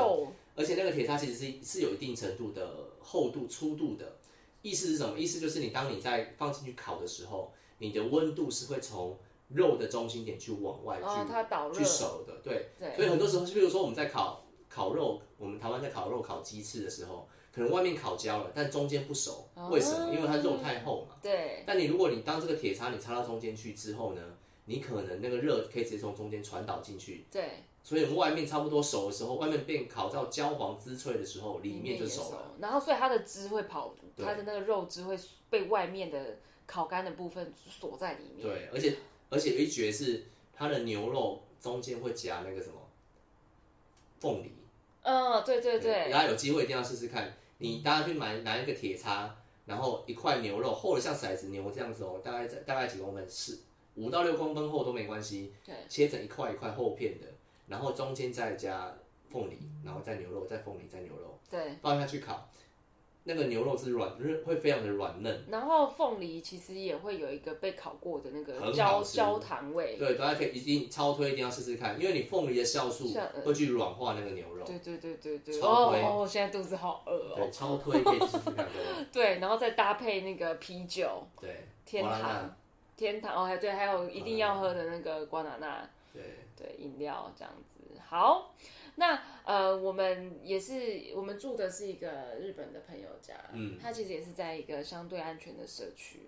而且那个铁叉其实是是有一定程度的厚度、粗度的。意思是什么？意思就是你当你在放进去烤的时候，你的温度是会从肉的中心点去往外去去熟的，对。所以很多时候，就比如说我们在烤烤肉，我们台湾在烤肉、烤鸡翅的时候。可能外面烤焦了，但中间不熟，为什么？因为它肉太厚嘛。对。但你如果你当这个铁叉你插到中间去之后呢，你可能那个热可以直接从中间传导进去。对。所以外面差不多熟的时候，外面变烤到焦黄滋脆的时候，里面就熟了。然后所以它的汁会跑，它的那个肉汁会被外面的烤干的部分锁在里面。对，而且而且有一绝是它的牛肉中间会夹那个什么凤梨。嗯，对对对。大家有机会一定要试试看。你大家去买拿一个铁叉，然后一块牛肉厚的像骰子牛这样子哦，大概在大概几公分，是五到六公分厚都没关系。对，切成一块一块厚片的，然后中间再加凤梨，然后再牛肉，再凤梨，再牛肉，对，放下去烤。那个牛肉是软，就是会非常的软嫩。然后凤梨其实也会有一个被烤过的那个焦焦糖味。对，大家可以一定超推，一定要试试看，因为你凤梨的酵素会去软化那个牛肉。对对对对对。超推！哦，现在肚子好饿哦。对，超推可以试试看。对，然后再搭配那个啤酒。对。天堂，天堂哦，还对，还有一定要喝的那个瓜纳纳。对。对，饮料这样子好。那呃，我们也是，我们住的是一个日本的朋友家，嗯，他其实也是在一个相对安全的社区，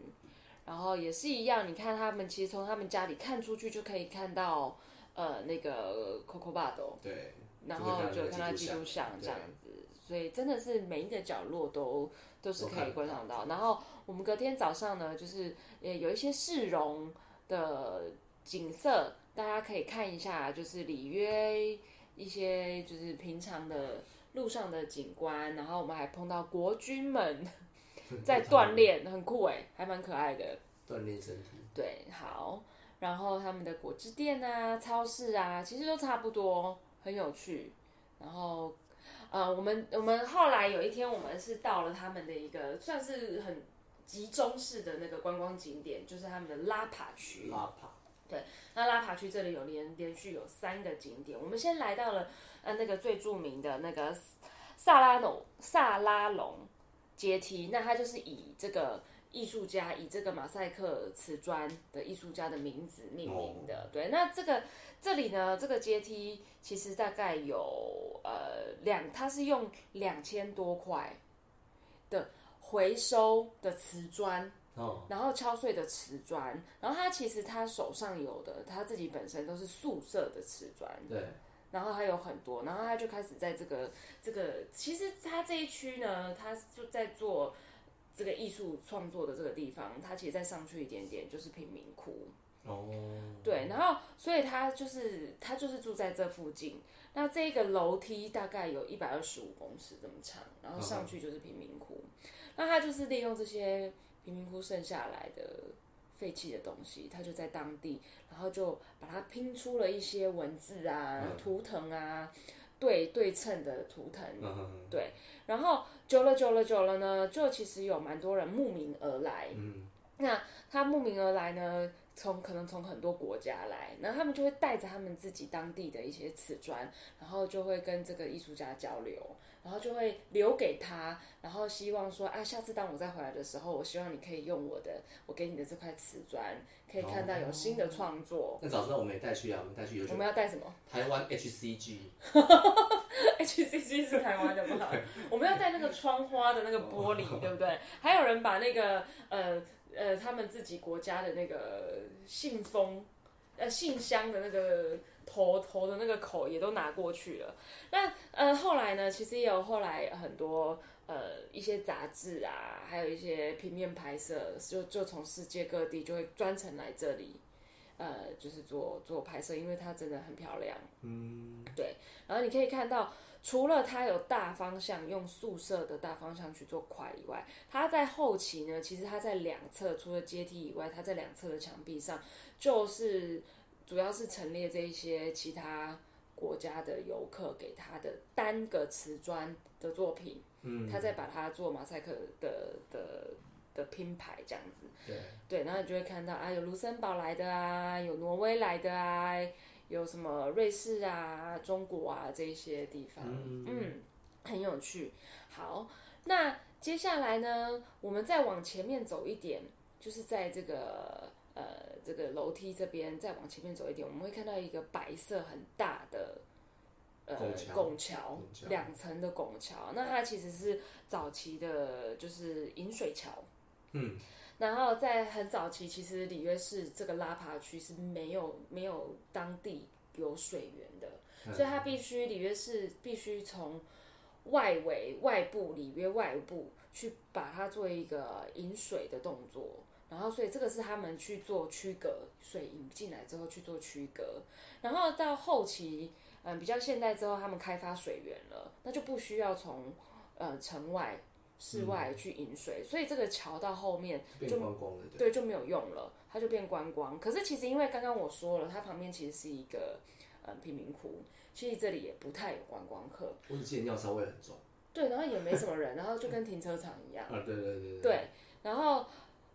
然后也是一样，你看他们其实从他们家里看出去就可以看到呃那个 Coco Bado，对，然后就看到基督像这样子，所以真的是每一个角落都都是可以观赏到。然后我们隔天早上呢，就是也有一些市容的景色，大家可以看一下，就是里约。一些就是平常的路上的景观，然后我们还碰到国军们 在锻炼，很酷哎，还蛮可爱的。锻炼身体。对，好。然后他们的果汁店啊、超市啊，其实都差不多，很有趣。然后，呃，我们我们后来有一天，我们是到了他们的一个算是很集中式的那个观光景点，就是他们的拉帕区。拉帕。对，那拉帕区这里有连连续有三个景点，我们先来到了呃那个最著名的那个萨拉隆萨拉隆阶梯，那它就是以这个艺术家以这个马赛克瓷砖的艺术家的名字命名的。对，那这个这里呢，这个阶梯其实大概有呃两，它是用两千多块的回收的瓷砖。然后敲碎的瓷砖，然后他其实他手上有的，他自己本身都是素色的瓷砖，对，然后还有很多，然后他就开始在这个这个，其实他这一区呢，他就在做这个艺术创作的这个地方，他其实再上去一点点就是贫民窟，哦，对，然后所以他就是他就是住在这附近，那这个楼梯大概有一百二十五公尺这么长，然后上去就是贫民窟，那他就是利用这些。贫民窟剩下来的废弃的东西，他就在当地，然后就把它拼出了一些文字啊、图腾啊，对对称的图腾，对，然后久了久了久了呢，就其实有蛮多人慕名而来，嗯，那他慕名而来呢，从可能从很多国家来，然后他们就会带着他们自己当地的一些瓷砖，然后就会跟这个艺术家交流，然后就会留给他，然后希望说啊，下次当我再回来的时候，我希望你可以用我的，我给你的这块瓷砖，可以看到有新的创作。那早知道我们也带去啊，我们带去有我们要带什么台湾 HCG，？HCG 是台湾的吗？我们要带那个窗花的那个玻璃，对不对？还有人把那个呃呃他们自己国家的那个信封呃信箱的那个头头的那个口也都拿过去了。那呃后来呢，其实也有后来很多呃一些杂志啊，还有一些平面拍摄，就就从世界各地就会专程来这里。呃，就是做做拍摄，因为它真的很漂亮。嗯，对，然后你可以看到，除了它有大方向用宿舍的大方向去做块以外，它在后期呢，其实它在两侧除了阶梯以外，它在两侧的墙壁上，就是主要是陈列这一些其他国家的游客给他的单个瓷砖的作品，嗯，他再把它做马赛克的的的拼排这样子。对，对，然后你就会看到啊，有卢森堡来的啊，有挪威来的啊，有什么瑞士啊、中国啊这一些地方，嗯很有趣。好，那接下来呢，我们再往前面走一点，就是在这个呃这个楼梯这边再往前面走一点，我们会看到一个白色很大的。呃拱桥拱桥拱桥两层的拱桥，那它其实是早期的，就是引水桥。嗯，然后在很早期，其实里约市这个拉帕区是没有没有当地有水源的，所以它必须里约市必须从外围外部里约外部去把它做一个引水的动作。然后，所以这个是他们去做区隔，水引进来之后去做区隔。然后到后期，嗯，比较现代之后，他们开发水源了，那就不需要从呃城外、室外去引水，所以这个桥到后面就光光，对，对，就没有用了，它就变观光。可是其实因为刚刚我说了，它旁边其实是一个嗯贫民窟，其实这里也不太有观光客。我只记得尿骚味很重，对，然后也没什么人，然后就跟停车场一样。啊，对对对对，然后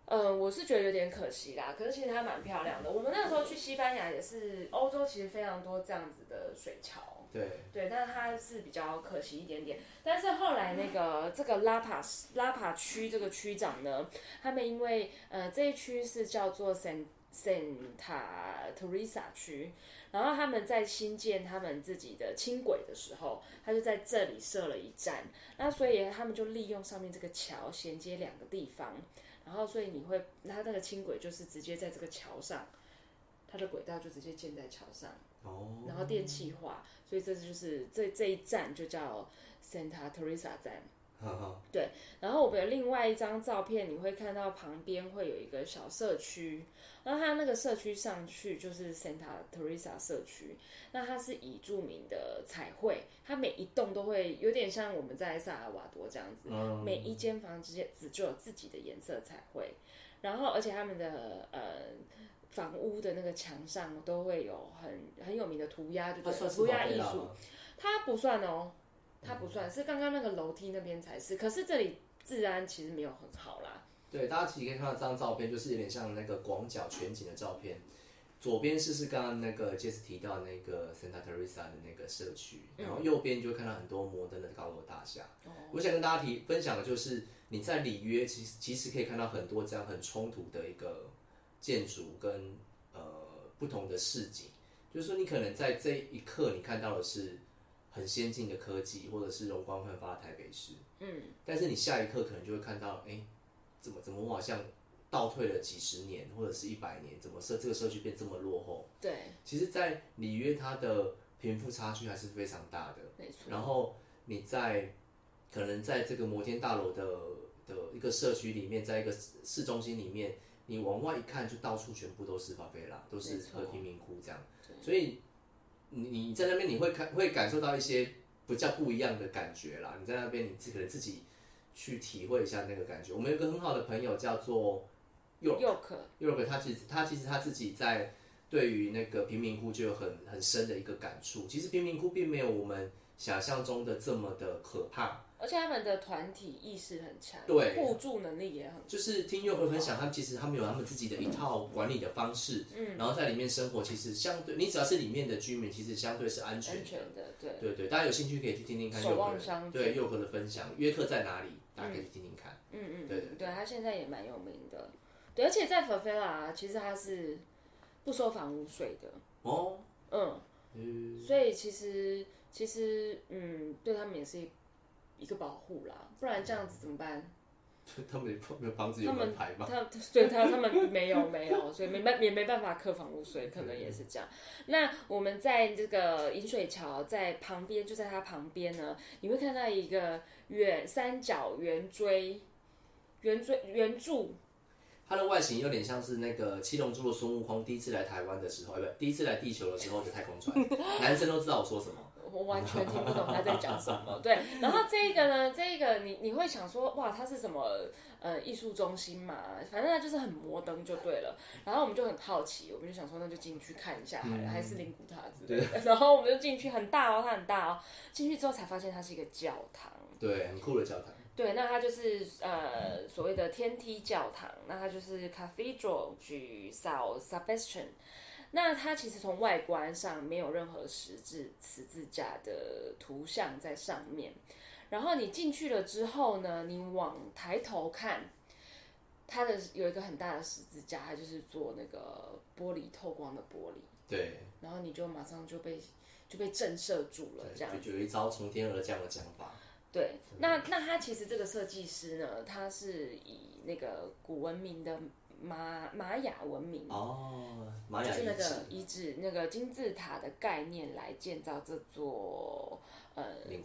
呃，我是觉得有点可惜啦。可是其实它蛮漂亮的。我们那个时候去西班牙也是，欧洲其实非常多这样子的水桥。对，对，但是它是比较可惜一点点。但是后来那个这个拉帕拉帕区这个区长呢，他们因为呃这一区是叫做 San Santa Teresa 区，然后他们在新建他们自己的轻轨的时候，他就在这里设了一站，那所以他们就利用上面这个桥衔接两个地方，然后所以你会，它那个轻轨就是直接在这个桥上，它的轨道就直接建在桥上。哦，然后电气化，所以这就是这这一站就叫 Santa Teresa 站。哈哈，然后我们有另外一张照片，你会看到旁边会有一个小社区，然后它那个社区上去就是 Santa Teresa 社区，那它是以著名的彩绘，它每一栋都会有点像我们在萨尔瓦多这样子，嗯。每一间房之间只就有自己的颜色彩绘，然后而且他们的呃房屋的那个墙上都会有很很有名的涂鸦，就对了，它算是涂鸦艺术它不算哦，它不算，是刚刚那个楼梯那边才是。可是这里治安其实没有很好啦。对，大家其实可以看到这张照片，就是有点像那个广角全景的照片。左边是是刚刚那个 Jess 提到那个 Santa Teresa 的那个社区，然后右边就会看到很多摩登的高楼大厦。我想跟大家提分享的就是你在里约，其实其实可以看到很多这样很冲突的一个建筑跟呃不同的市景，就是说你可能在这一刻你看到的是很先进的科技，或者是容光焕发的台北市，嗯，但是你下一刻可能就会看到，哎、怎么怎么我好像倒退了几十年或者是一百年，怎么社这个社区变这么落后？对，其实，在里约它的贫富差距还是非常大的。没错。然后你在可能在这个摩天大楼的的一个社区里面，在一个市市中心里面，你往外一看，就到处全部都是法菲拉，都是和贫民窟这样。所以你你在那边你会看会感受到一些比较不一样的感觉啦。你在那边你自可能自己去体会一下那个感觉。我们有个很好的朋友叫做 York York York 他其实他其实他自己在对于那个贫民窟就有很很深的一个感触。其实贫民窟并没有我们想象中的这么的可怕。而且他们的团体意识很强，对。互助能力也很。就是听 York 分享，他们其实他们有他们自己的一套管理的方式，嗯，然后在里面生活，其实相对你只要是里面的居民，其实相对是安全安全的，对。对对，大家有兴趣可以去听听看守望相助对 York 的分享，约克在哪里，大家可以去听听看。嗯嗯，对。对，他现在也蛮有名的，对，而且在 f e l a 其实他是不收房屋税的，哦，嗯，嗯，所以其实其实嗯，对他们也是一个保护啦，不然这样子怎么办？他们没有房子有他们门牌吗？他对他他们没有没有，所以没办也没办法客房屋税，可能也是这样。那我们在这个引水桥在旁边，就在它旁边呢，你会看到一个圆三角圆锥圆锥圆柱，它的外形有点像是那个七龙珠的孙悟空第一次来台湾的时候，哎，不，第一次来地球的时候的太空船，男生都知道我说什么。我完全听不懂他在讲什么。对，然后这个呢，这个你你会想说，哇，它是什么呃艺术中心嘛？反正它就是很摩登就对了。然后我们就很好奇，我们就想说，那就进去看一下好了，还是灵骨塔之类的。然后我们就进去，很大哦，它很大哦。进去之后才发现它是一个教堂。对，很酷的教堂。对，那它就是呃所谓的天梯教堂，那它就是 Cathedral du San Sebastian。那它其实从外观上没有任何十字十字架的图像在上面，然后你进去了之后呢，你往抬头看，它的有一个很大的十字架，它就是做那个玻璃透光的玻璃，对，然后你就马上就被就被震慑住了，这样就有一招从天而降的讲法。对，那那他其实这个设计师呢，他是以那个古文明的玛玛雅文明哦，玛雅就是那个遗址那个金字塔的概念来建造这座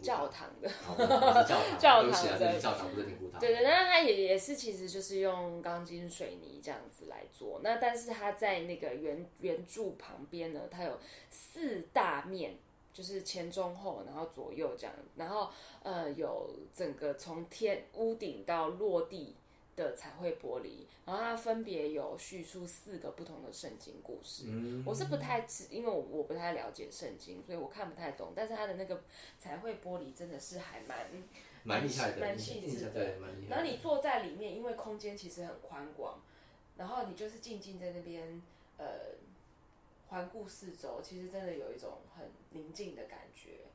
教堂的。哦教堂，教 对不起啊，堂对这是教堂，不是灵骨塔。对对，那它也也是其实就是用钢筋水泥这样子来做。那但是它在那个圆圆柱旁边呢，它有四大面，就是前中后，然后左右这样，然后呃有整个从天屋顶到落地的彩绘玻璃，然后它分别有叙述四个不同的圣经故事。嗯，我是不太知，因为我我不太了解圣经，所以我看不太懂。但是它的那个彩绘玻璃真的是还蛮蛮厉害的，蛮细致的对，蛮厉害的。然后你坐在里面，因为空间其实很宽广，然后你就是静静在那边呃环顾四周，其实真的有一种很宁静的感觉。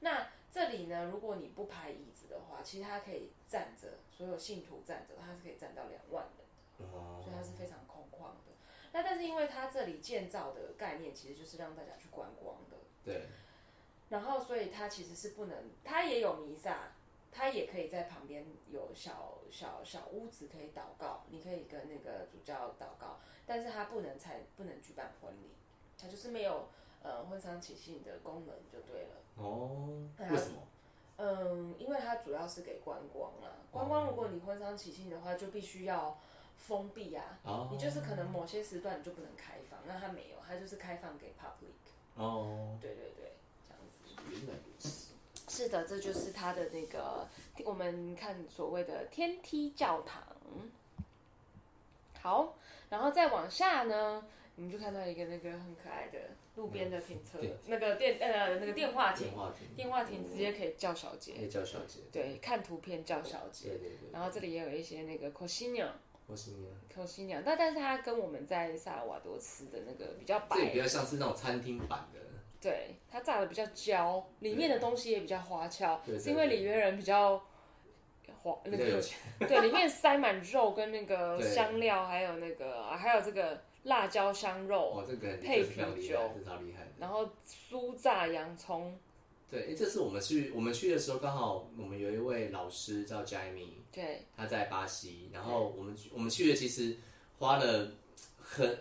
那这里呢，如果你不排椅子的话，其实它可以站着，所有信徒站着，它是可以站到两万人的，哦所以它是非常空旷的。那但是因为它这里建造的概念其实就是让大家去观光的，对，然后所以它其实是不能，它也有弥撒，它也可以在旁边有小小小屋子可以祷告，你可以跟那个主教祷告，但是它不能才不能举办婚礼，它就是没有呃婚丧喜庆的功能就对了。哦，为什么？嗯，因为它主要是给观光啦，观光如果你婚丧喜庆的话，就必须要封闭啊，哦，你就是可能某些时段你就不能开放，那它没有，它就是开放给 public。哦，对对对，这样子。原来如此。是的，这就是它的那个我们看所谓的天梯教堂。好，然后再往下呢，你们就看到一个那个很可爱的路边的停车，那个电呃那个电话亭电，话亭，电话亭直接可以叫小姐。可，以叫小姐。对，看图片叫小姐。对对对，然后这里也有一些那个 cosina，但但是它跟我们在萨尔瓦多吃的那个比较白这，比较像是那种餐厅版的，对，它炸的比较焦，里面的东西也比较花俏，是因为里约人比较花那个。对，里面塞满肉跟那个香料，还有那个啊还有这个辣椒香肉，哦，这个很配啤酒这超厉害的。然后酥炸洋葱，对，诶这次我们去我们去的时候，刚好我们有一位老师叫 Jamie，对。他在巴西，然后我们去我们去的其实花了很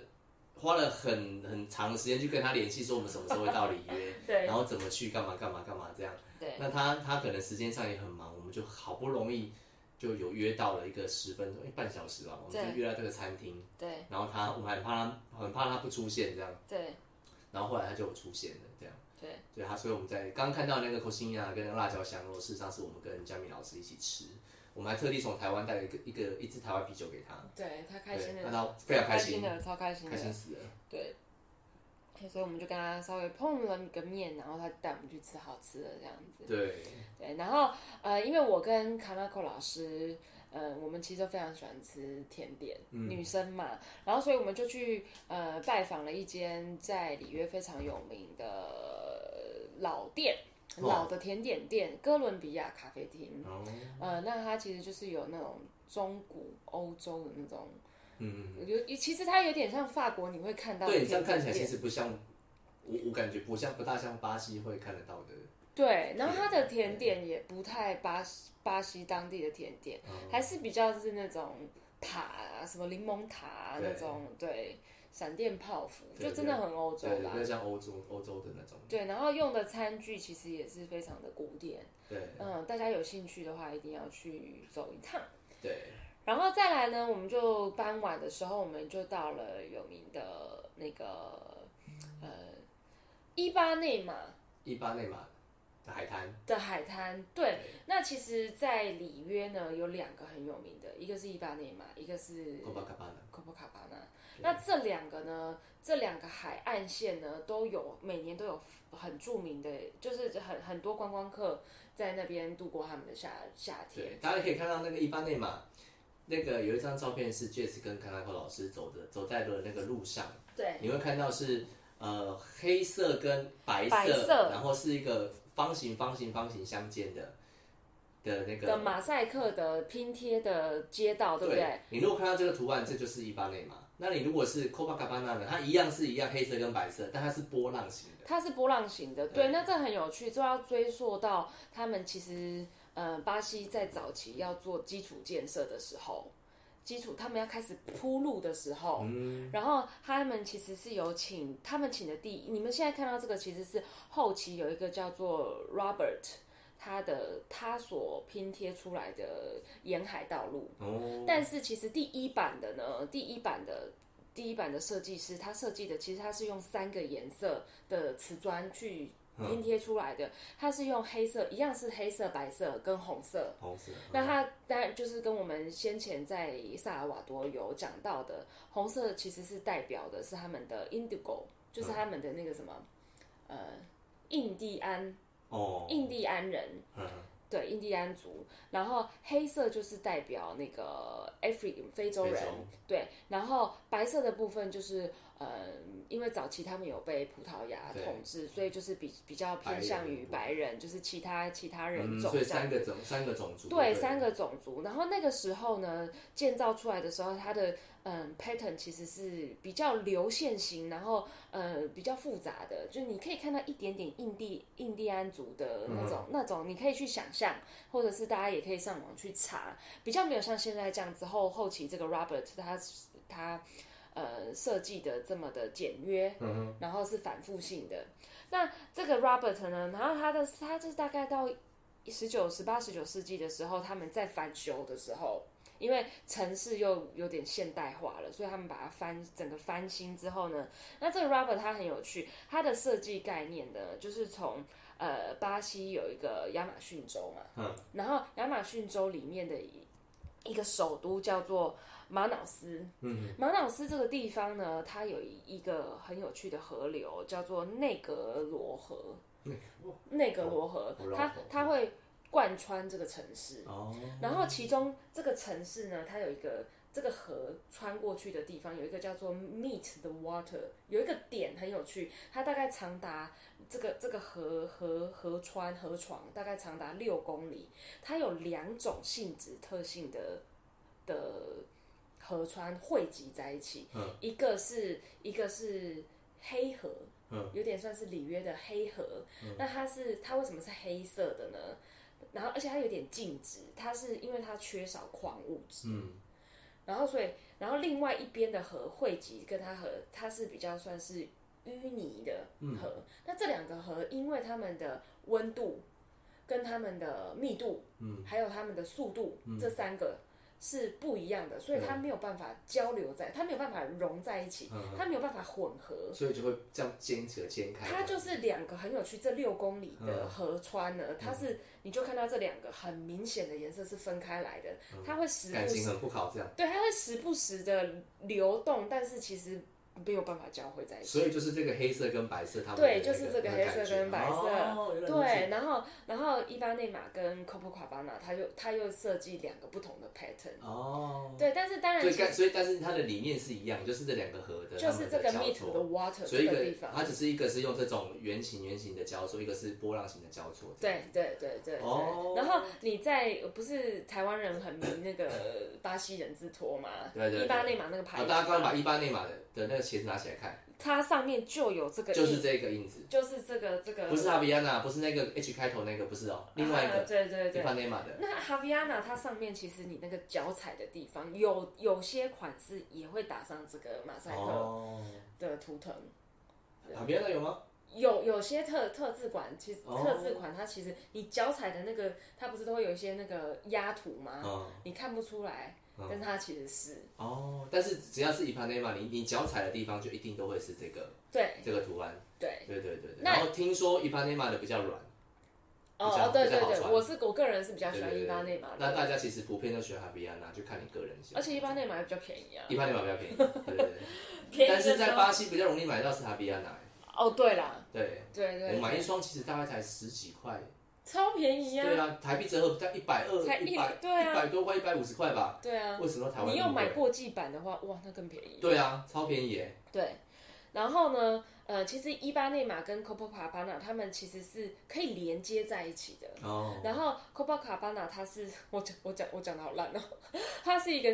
花了很很长的时间去跟他联系，说我们什么时候会到里约，对。然后怎么去干嘛干嘛干嘛这样。对。那他他可能时间上也很忙，我们就好不容易就有约到了一个十分钟，哎半小时吧，我们就对约到这个餐厅，对。然后他我们还怕他很怕他不出现这样，对。然后后来他就有出现了这样。对。对他，所以我们在刚刚看到那个 cosina 跟那个辣椒香肉，事实上是我们跟佳敏老师一起吃。我们还特地从台湾带了一个一个一支台湾啤酒给他，对他开心的，看到非常开心，的，超开心的，开心死了。对，所以我们就跟他稍微碰了个面，然后他带我们去吃好吃的这样子。对，对，然后呃，因为我跟卡纳克老师。呃，我们其实都非常喜欢吃甜点，女生嘛，然后所以我们就去呃拜访了一间在里约非常有名的老店，老的甜点店——哥伦比亚咖啡厅。哦，呃，那它其实就是有那种中古欧洲的那种，嗯，有其实它有点像法国，你会看到，对，这样看起来其实不像，我我感觉不像，不大像巴西会看得到的。对，然后它的甜点也不太巴西巴西当地的甜点，还是比较是那种塔啊，什么柠檬塔啊那种，对，闪电泡芙，就真的很欧洲啦，比较像欧洲欧洲的那种。对，然后用的餐具其实也是非常的古典。对，嗯，大家有兴趣的话，一定要去走一趟。对，然后再来呢，我们就傍晚的时候，我们就到了有名的那个呃伊巴内马。伊巴内马。海滩的海滩，对。那其实，在里约呢，有两个很有名的，一个是伊巴内马，一个是科巴卡巴纳。科巴卡巴纳。那这两个呢，这两个海岸线呢，都有每年都有很著名的，就是很很多观光客在那边度过他们的夏夏天。大家可以看到那个伊巴内马，那个有一张照片是 Jess 跟卡纳克老师走的，走在了那个路上。对，你会看到是呃黑色跟白色，然后是一个。方形、方形、方形相间的的那个的马赛克的拼贴的街道，对不对？你如果看到这个图案，这就是伊巴内嘛。那你如果是 Copacabana 呢？它一样是一样黑色跟白色，但它是波浪形的。它是波浪形的，对。那这很有趣，就要追溯到他们其实呃，巴西在早期要做基础建设的时候。基础，他们要开始铺路的时候，嗯然后他们其实是有请他们请的第，你们现在看到这个其实是后期有一个叫做 Robert，他的他所拼贴出来的沿海道路。哦，但是其实第一版的呢，第一版的第一版的设计师他设计的其实他是用三个颜色的瓷砖去。拼贴出来的，它是用黑色，一样是黑色、白色跟红色。红色。那它当然就是跟我们先前在萨尔瓦多有讲到的，红色其实是代表的是他们的 Indigo，就是他们的那个什么，呃，印第安。哦。印第安人。嗯。对，印第安族。然后黑色就是代表那个 African 非洲人。对。然后白色的部分就是。嗯，因为早期他们有被葡萄牙统治，所以就是比比较偏向于白人，就是其他其他人种。所以三个种三个种族。对，三个种族。然后那个时候呢，建造出来的时候，它的嗯 pattern 其实是比较流线型，然后呃比较复杂的，就你可以看到一点点印第印第安族的那种那种，你可以去想象，或者是大家也可以上网去查，比较没有像现在这样子后后期这个 Robert 他他。呃，设计的这么的简约，嗯然后是反复性的。那这个 Robert 呢？然后他的他是大概到十九、十八、十九世纪的时候，他们在翻修的时候，因为城市又有点现代化了，所以他们把它翻整个翻新之后呢，那这个 Robert 它很有趣，它的设计概念呢，就是从呃巴西有一个亚马逊州嘛，嗯，然后亚马逊州里面的一个首都叫做。马瑙斯，嗯，马瑙斯这个地方呢，它有一个很有趣的河流，叫做内格罗河。内格罗河，它它会贯穿这个城市。哦。然后其中这个城市呢，它有一个这个河穿过去的地方，有一个叫做 Meet the Water，有一个点很有趣，它大概长达这个这个河河河川河床大概长达六公里，它有两种性质特性的的。河川汇集在一起，一个是一个是黑河，有点算是里约的黑河。那它是它为什么是黑色的呢？然后而且它有点静止，它是因为它缺少矿物质。嗯，然后所以然后另外一边的河汇集跟它河，它是比较算是淤泥的河。那这两个河因为它们的温度跟它们的密度，嗯，还有它们的速度，这三个。是不一样的，所以它没有办法交流在，它没有办法融在一起，它没有办法混合。所以就会这样间隔间开。它就是两个很有趣，这六公里的河川呢，它是你就看到这两个很明显的颜色是分开来的，它会时不时很不好这样。对，它会时不时的流动，但是其实。没有办法交汇在一起，所以就是这个黑色跟白色，它对，就是这个黑色跟白色，对，然后然后伊巴内马跟 Copacabana，它又它又设计两个不同的 pattern，哦，对，但是当然，所以所以但是它的理念是一样，就是这两个河的，就是这个 meet 的 water，所以一个地方，它只是一个是用这种圆形圆形的交错，一个是波浪形的交错，对对对对，哦，然后你在不是台湾人很迷那个巴西人字拖嘛，对对，伊巴内马那个牌子，大家刚刚把伊巴内马的的那个鞋子拿起来看。它上面就有这个，就是这个印子，就是这个这个，不是哈维安娜，不是那个 H 开头那个，不是哦，另外一个，对对对。那哈维安娜它上面其实你那个脚踩的地方，有有些款式也会打上这个马赛克的图腾。哈维安娜有吗？有有些特特制款，其实特制款它其实你脚踩的那个，它不是都会有一些那个压图吗？你看不出来。但它其实是哦，但是只要是伊帕内玛，你你脚踩的地方就一定都会是这个对这个图案，对对对对。然后听说伊帕内玛的比较软，哦对对对，我是我个人是比较喜欢伊帕内玛。那大家其实普遍都喜欢哈比安娜，就看你个人喜欢。而且伊帕内玛比较便宜啊，伊帕内玛比较便宜，对对对。但是在巴西比较容易买到是哈比安娜。哦对啦，对对对，我买一双其实大概才十几块。超便宜啊！对啊，台币折合在一百二，一百对啊，一百多块，一百五十块吧。对啊，为什么台湾？你要买过季版的话，哇，那更便宜。对啊，超便宜耶。对，然后呢，呃，其实伊巴内马跟 Copacabana 他们其实是可以连接在一起的。哦。然后 Copacabana 它是 我讲我讲我讲的好烂哦，它是一个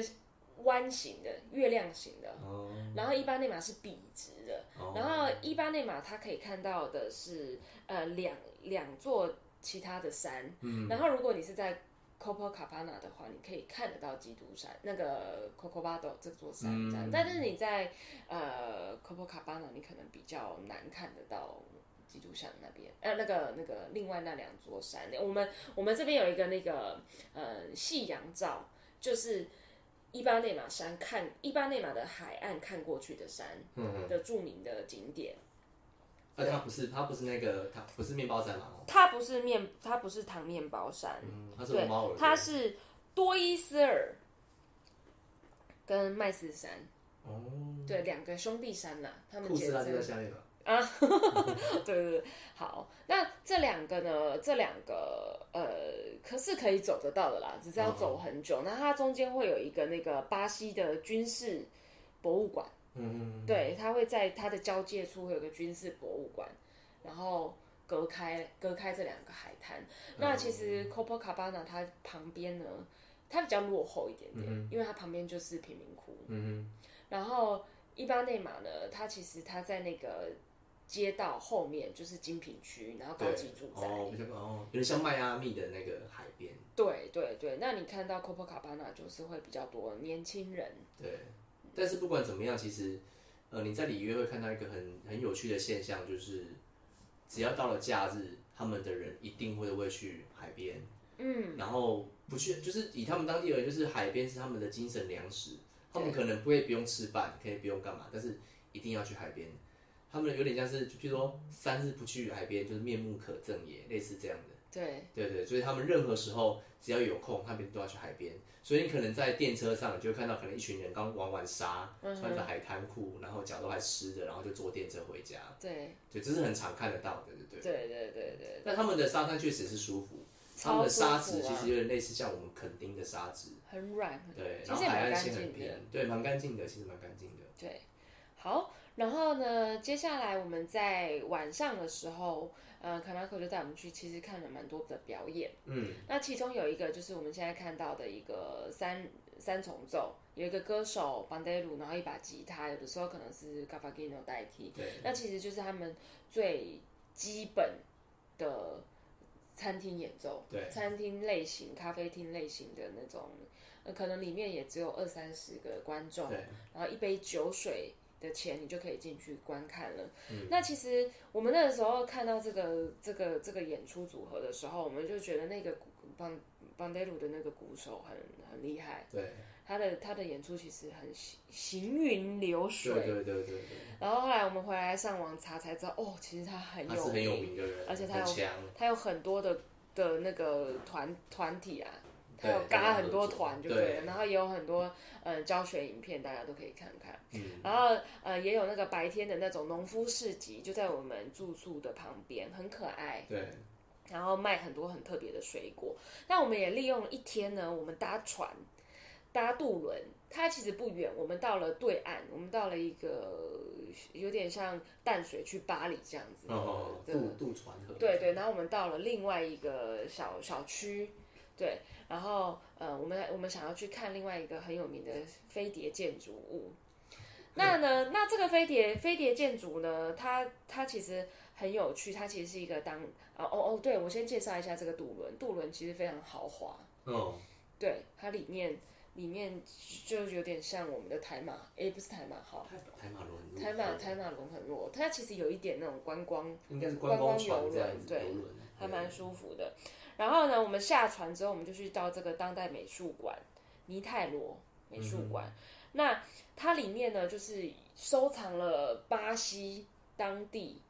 弯形的月亮形的。哦。然后伊巴内马是笔直的。哦。然后伊巴内马它可以看到的是呃两两座。其他的山，然后如果你是在 Copacabana 的话，你可以看得到基督山，那个 Copacabana 这座山这样。但是你在呃 Copacabana，你可能比较难看得到基督山那边，呃，那个那个另外那两座山。我们我们这边有一个那个呃夕阳照，就是伊巴内马山看伊巴内马的海岸看过去的山的著名的景点。那它不是，它不是那个，它不是面包山吗？它不是面，它不是糖面包山。嗯，它是猫耳。它是多伊斯尔跟麦斯山。哦。对，两个兄弟山呐，他们简称。在下面吧。啊，对对对，好。那这两个呢？这两个呃，可是可以走得到的啦，只是要走很久。那它中间会有一个那个巴西的军事博物馆。嗯，对，它会在它的交界处会有个军事博物馆，然后隔开隔开这两个海滩。那其实 Copacabana 它旁边呢，它比较落后一点点，因为它旁边就是贫民窟。嗯然后伊巴内马呢，它其实它在那个街道后面就是精品区，然后高级住宅。哦，哦，有点像迈阿密的那个海边。对对对，那你看到 Copacabana 就是会比较多年轻人。对。但是不管怎么样，其实，呃，你在里约会看到一个很很有趣的现象，就是只要到了假日，他们的人一定会会去海边，嗯，然后不去，就是以他们当地而言，就是海边是他们的精神粮食，他们可能不会不用吃饭，可以不用干嘛，但是一定要去海边，他们有点像是，就譬如说三日不去海边，就是面目可憎也，类似这样的。对对对，所以他们任何时候只要有空，他们都要去海边。所以你可能在电车上，你就会看到可能一群人刚玩完沙，穿着海滩裤，然后脚都还湿的，然后就坐电车回家。对，对，这是很常看得到的，对对？对对对对。但他们的沙滩确实是舒服，他们的沙子其实有点类似像我们垦丁的沙子，很软。对，然后海岸线很平，对，蛮干净的，其实蛮干净的。对，好，然后呢，接下来我们在晚上的时候。呃，卡纳克就带我们去，其实看了蛮多的表演。嗯，那其中有一个就是我们现在看到的一个三三重奏，有一个歌手邦德鲁，然后一把吉他，有的时候可能是卡巴吉诺代替。对，那其实就是他们最基本的餐厅演奏，对，餐厅类型、咖啡厅类型的那种，呃，可能里面也只有二三十个观众，然后一杯酒水。的钱你就可以进去观看了。那其实我们那个时候看到这个这个这个演出组合的时候，我们就觉得那个邦邦德鲁的那个鼓手很很厉害，对。他的他的演出其实很行行云流水。对对对对对，然后后来我们回来上网查才知道，哦，其实他很有很有名的人，而且他有他有很多的的那个团团体啊，他有嘎很多团就对了，对然后也有很多呃教学影片，大家都可以看看。嗯，然后呃也有那个白天的那种农夫市集，就在我们住宿的旁边，很可爱。对，然后卖很多很特别的水果。那我们也利用一天呢，我们搭船、搭渡轮，它其实不远，我们到了对岸，我们到了一个有点像淡水去巴黎这样子的。哦，的渡渡船，对对，然后我们到了另外一个小小区，对，然后呃，我们我们想要去看另外一个很有名的飞碟建筑物。那呢，那这个飞碟飞碟建筑呢，它它其实很有趣，它其实是一个当啊哦哦，对我先介绍一下这个渡轮，渡轮其实非常豪华，哦，对，它里面里面就有点像我们的台马，诶，不是台马号，台台马轮，台马台马轮很弱，它其实有一点那种观光应该是观光游轮对还蛮舒服的。然后呢，我们下船之后，我们就去到这个当代美术馆尼泰罗美术馆。那它里面呢，就是收藏了巴西当地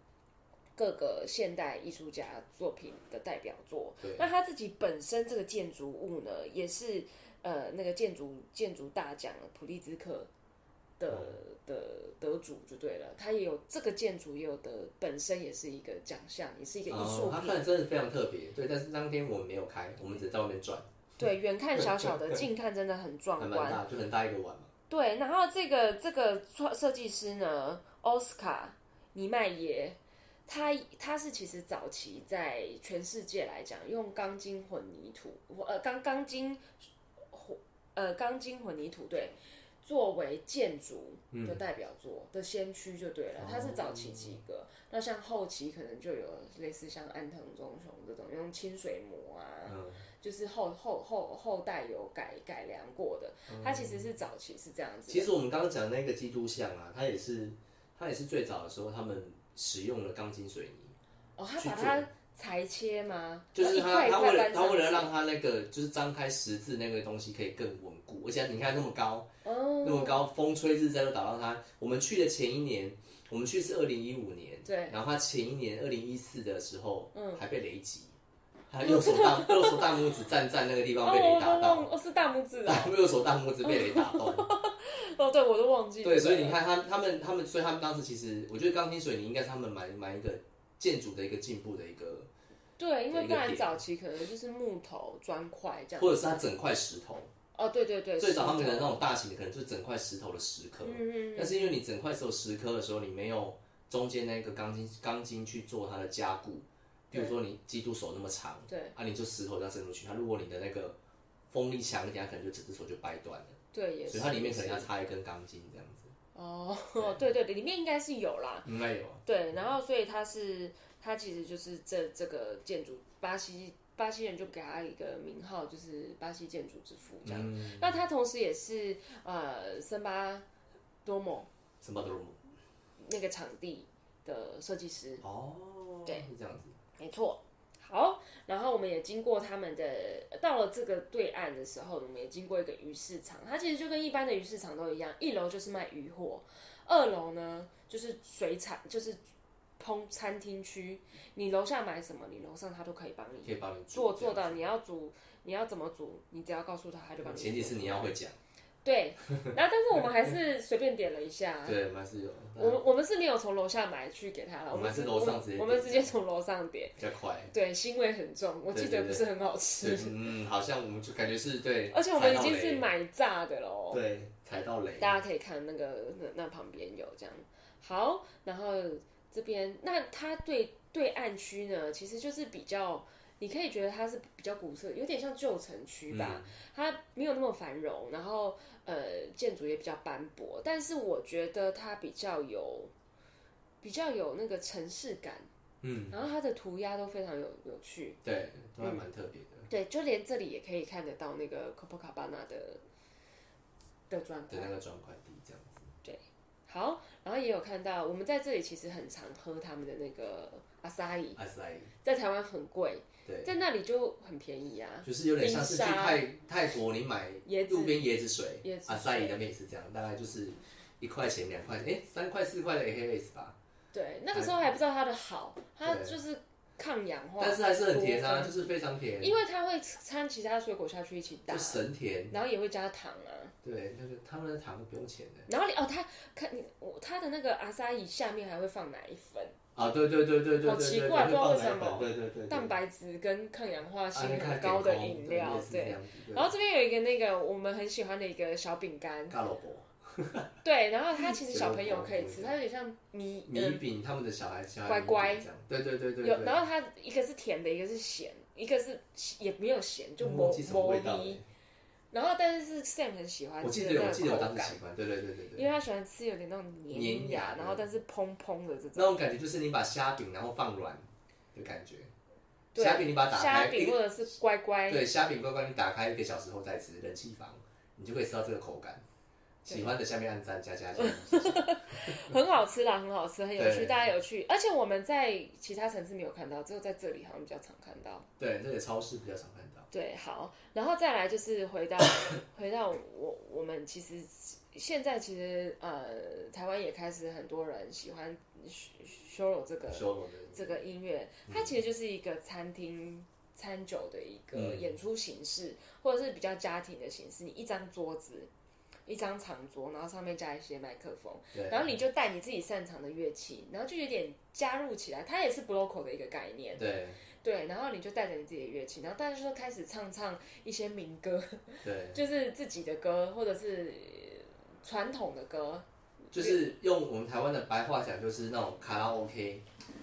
各个现代艺术家作品的代表作。那他自己本身这个建筑物呢，也是呃那个建筑建筑大奖普利兹克的、的得主就对了。他也有这个建筑也有的，本身也是一个奖项，也是一个艺术品，它品。看真的非常特别，对，但是当天我们没有开，我们只在外面转，对，远看小小的，近看真的很壮观。蛮大，就很大一个碗嘛。对，然后这个这个创设计师呢，奥斯卡尼迈耶，他他是其实早期在全世界来讲，用钢筋混凝土，呃钢钢筋混呃钢筋混凝土对。作为建筑的代表作的先驱就对了，它是早期几个，那像后期可能就有类似像安藤忠雄这种用清水模啊，嗯，就是后后后后代有改改良过的，它其实是早期是这样子。其实我们刚刚讲那个基督像啊，它也是它也是最早的时候他们使用了钢筋水泥，哦，他把它裁切吗？就是一块一它它为了块搬上去它为了让他那个就是张开十字那个东西可以更稳固，而且你看那么高，哦，那么高，风吹日晒都打到它。我们去的前一年，我们去是二零一五年，对，然后他前一年二零一四的时候，嗯还被雷击，他右手大 右手大拇指站在那个地方被雷打哦，到，我哦是大拇指啊，右手大拇指被雷打到。哦，对我都忘记了。对，所以你看他他们他们，所以他们当时其实，我觉得钢筋水泥应该是他们蛮蛮一个建筑的一个进步的一个，对，因为不然早期可能就是木头砖块这样。或者是它整块石头。哦，对对对，最早他们可能那种大型的，可能就是整块石头的石刻。嗯嗯但是因为你整块石头石刻的时候，你没有中间那个钢筋钢筋去做它的加固，比如说你基督手那么长，对啊，你就石头这样伸出去，它如果你的那个风力强一点，它可能就整只手就掰断了，对，也是。所以它里面可能要插一根钢筋这样子，哦，对对对，里面应该是有啦。应该有。对，然后所以它是它其实就是这这个建筑，巴西巴西人就给他一个名号，就是巴西建筑之父这样。嗯，那他同时也是呃森巴多莫什么都是那个场地的设计师，哦，对，是这样子。没错。好，然后我们也经过他们的，到了这个对岸的时候，我们也经过一个鱼市场。它其实就跟一般的鱼市场都一样，一楼就是卖鱼货，二楼呢就是水产，就是烹餐厅区。你楼下买什么，你楼上他都可以帮你可以帮你做做到。你要煮，你要怎么煮，你只要告诉他，他就帮你。前提是你要会讲，对，然后但是我们还是随便点了一下。对，还是有，我们我们是没有从楼下买去给他了，我们是是楼上直接我们直接从楼上点。比较快。对，腥味很重，我记得不是很好吃，，嗯，好像我们就感觉是对，而且我们已经是买炸的喽。对踩到雷，大家可以看那个那那旁边有这样。好，然后这边那它对对岸区呢，其实就是比较，你可以觉得它是比较古色，有点像旧城区吧。嗯它没有那么繁荣，然后呃建筑也比较斑驳，但是我觉得它比较有比较有那个城市感，嗯，然后它的涂鸦都非常有有趣。对，都还蛮特别的。对，就连这里也可以看得到那个 Copacabana 的的砖块的。那个砖块地这样子。对好，然后也有看到我们在这里其实很常喝他们的那个阿萨伊，阿斯莱在台湾很贵，对，在那里就很便宜啊。就是有点像是去泰泰国你买椰子路边椰子水椰，子阿塞伊那边也是这样，大概就是一块钱、两块钱，哎，三块、四块的 AHS 吧，对，那个时候还不知道它的好，它对就是抗氧化，但是还是很甜啊，就是非常甜，因为它会掺其他水果下去一起打就，神甜。然后也会加糖啊。对，就是他们的糖都不用钱的。然后你哦，它看你我它的那个阿萨伊下面还会放奶粉，啊，对对对对对对好奇怪不知道为什么对对蛋白质跟抗氧化性很高的饮料对，然后这边有一个那个我们很喜欢的一个小饼干，嘎萝卜、对，然后它其实小朋友 可以吃，它有点像米米饼，他们的小孩吃乖乖对对对对有，然后它一个是甜的，一个是咸，一个是也没有咸，就我磨磨味。然后但是是 Sam 很喜欢我记得我记得我个口当时喜，欢，对对对对对。因为他喜欢吃有点那种黏黏牙牙，然后但是蓬蓬的这种。那种感觉就是你把虾饼然后放软的感觉，对虾饼你把它打虾开，一饼或者是乖乖，对虾饼乖乖你打开一个小时后再吃，冷气房你就可以吃到这个口感。喜欢的下面按赞加加加，很好吃啦，很好吃，很有趣，对大家有趣。而且我们在其他城市没有看到，只有在这里好像比较常看到。对，这里超市比较常看到。对，好，然后再来就是回到回到我我们其实现在其实呃台湾也开始很多人喜欢 show 这个这个音乐，它其实就是一个餐厅餐酒的一个嗯演出形式，或者是比较家庭的形式。你一张桌子，一张长桌，然后上面加一些麦克风，对，然后你就带你自己擅长的乐器，然后就有点加入起来。它也是 bloco 的一个概念，对对。然后你就带着你自己的乐器，然后大家就开始唱唱一些民歌，对，就是自己的歌，或者是传统的歌。就是用我们台湾的白话讲，就是那种卡拉 OK，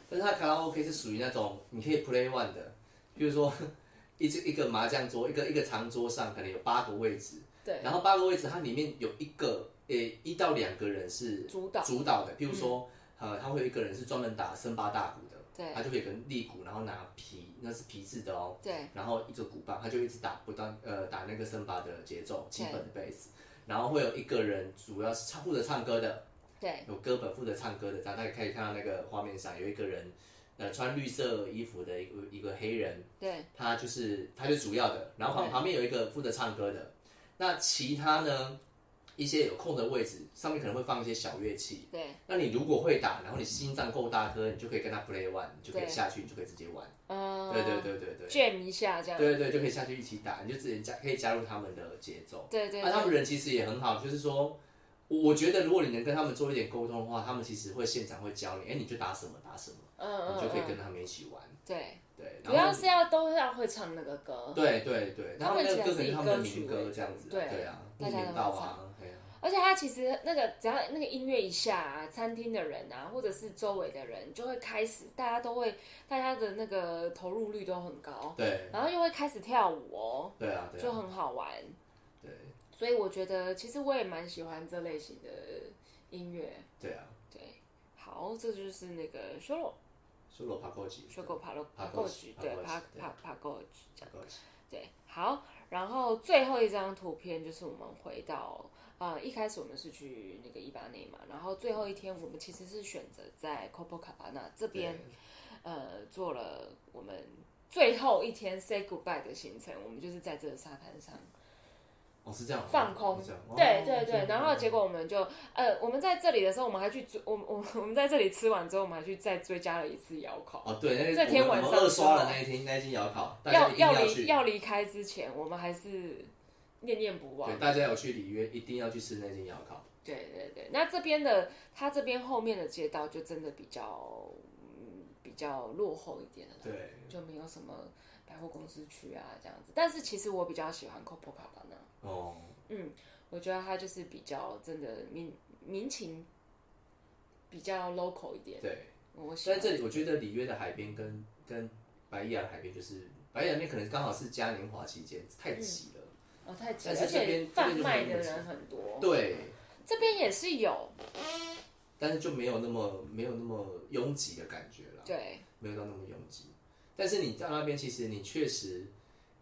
但是它卡拉 OK 是属于那种你可以 play one 的，比如说 一只一个麻将桌，一个一个长桌上可能有八个位置，对，然后八个位置它里面有一个诶一到两个人是主导主导的，譬如说、呃他会有一个人是专门打森巴大鼓的，对。他就可以跟立鼓，然后拿皮那是皮质的哦，对。然后一个鼓棒，他就一直打不断呃打那个森巴的节奏，基本的贝斯，然后会有一个人主要是唱负责唱歌的，对。有歌本负责唱歌的，大家可以看到那个画面上有一个人，呃穿绿色衣服的一个一个黑人，对。他就是他就主要的，然后旁旁边有一个负责唱歌的，那其他呢一些有空的位置上面可能会放一些小乐器，对那你如果会打，然后你心脏够大颗，你就可以跟他 play one，你就可以下去，你就可以直接玩，嗯，对对对对对。jam 一下这样。对对，就可以下去一起打，你就直接加可以加入他们的节奏。对对那、他们人其实也很好，就是说，我我觉得如果你能跟他们做一点沟通的话，他们其实会现场会教你，哎，你就打什么打什么，嗯嗯你就可以嗯，跟他们一起玩。对，对，主要是要都要会唱那个歌。对对对，然后那个歌可能是他们的民歌这样子啊，对对啊，大家都年道会啊，对啊，而且他其实那个只要那个音乐一下、啊，餐厅的人啊，或者是周围的人就会开始，大家都会，大家的那个投入率都很高，对。然后又会开始跳舞。哦，对啊，对就啊，很好玩。对。所以我觉得其实我也蛮喜欢这类型的音乐。对啊，对，好，这就是那个 solo 说罗帕过去，solo 爬楼爬爬过过去，对，爬爬爬爬过去这样。爬过吉对，好，然后最后一张图片就是我们回到，呃，一开始我们是去那个伊巴内嘛，然后最后一天我们其实是选择在 Copacabana 这边，呃，做了我们最后一天 say goodbye 的行程，我们就是在这个沙滩上哦是这样，放空对对对，哦然后结果我们就，呃，我们在这里的时候，我们还去追，我们我们我们在这里吃完之后，我们还去再追加了一次窑烤。哦对，那天晚上刷了那一天那一天窑烤，要一定离。要离开之前，我们还是念念不忘对，。大家有去里约，一定要去吃那间窑烤。对对对，那这边的它这边后面的街道就真的比较嗯比较落后一点了啦，对，就没有什么百货公司区啊这样子。但是其实我比较喜欢 Copacabana，哦，嗯，我觉得它就是比较真的民民情比较 local 一点。对。我喜欢但这里我觉得里约的海边跟跟白伊亚的海边，就是白伊亚那边可能刚好是嘉年华期间，太挤了。哦太挤而且是这边贩卖的人很多。对，这边也是有，但是就没有那么没有那么拥挤的感觉了，对没有到那么拥挤。但是你在那边，其实你确实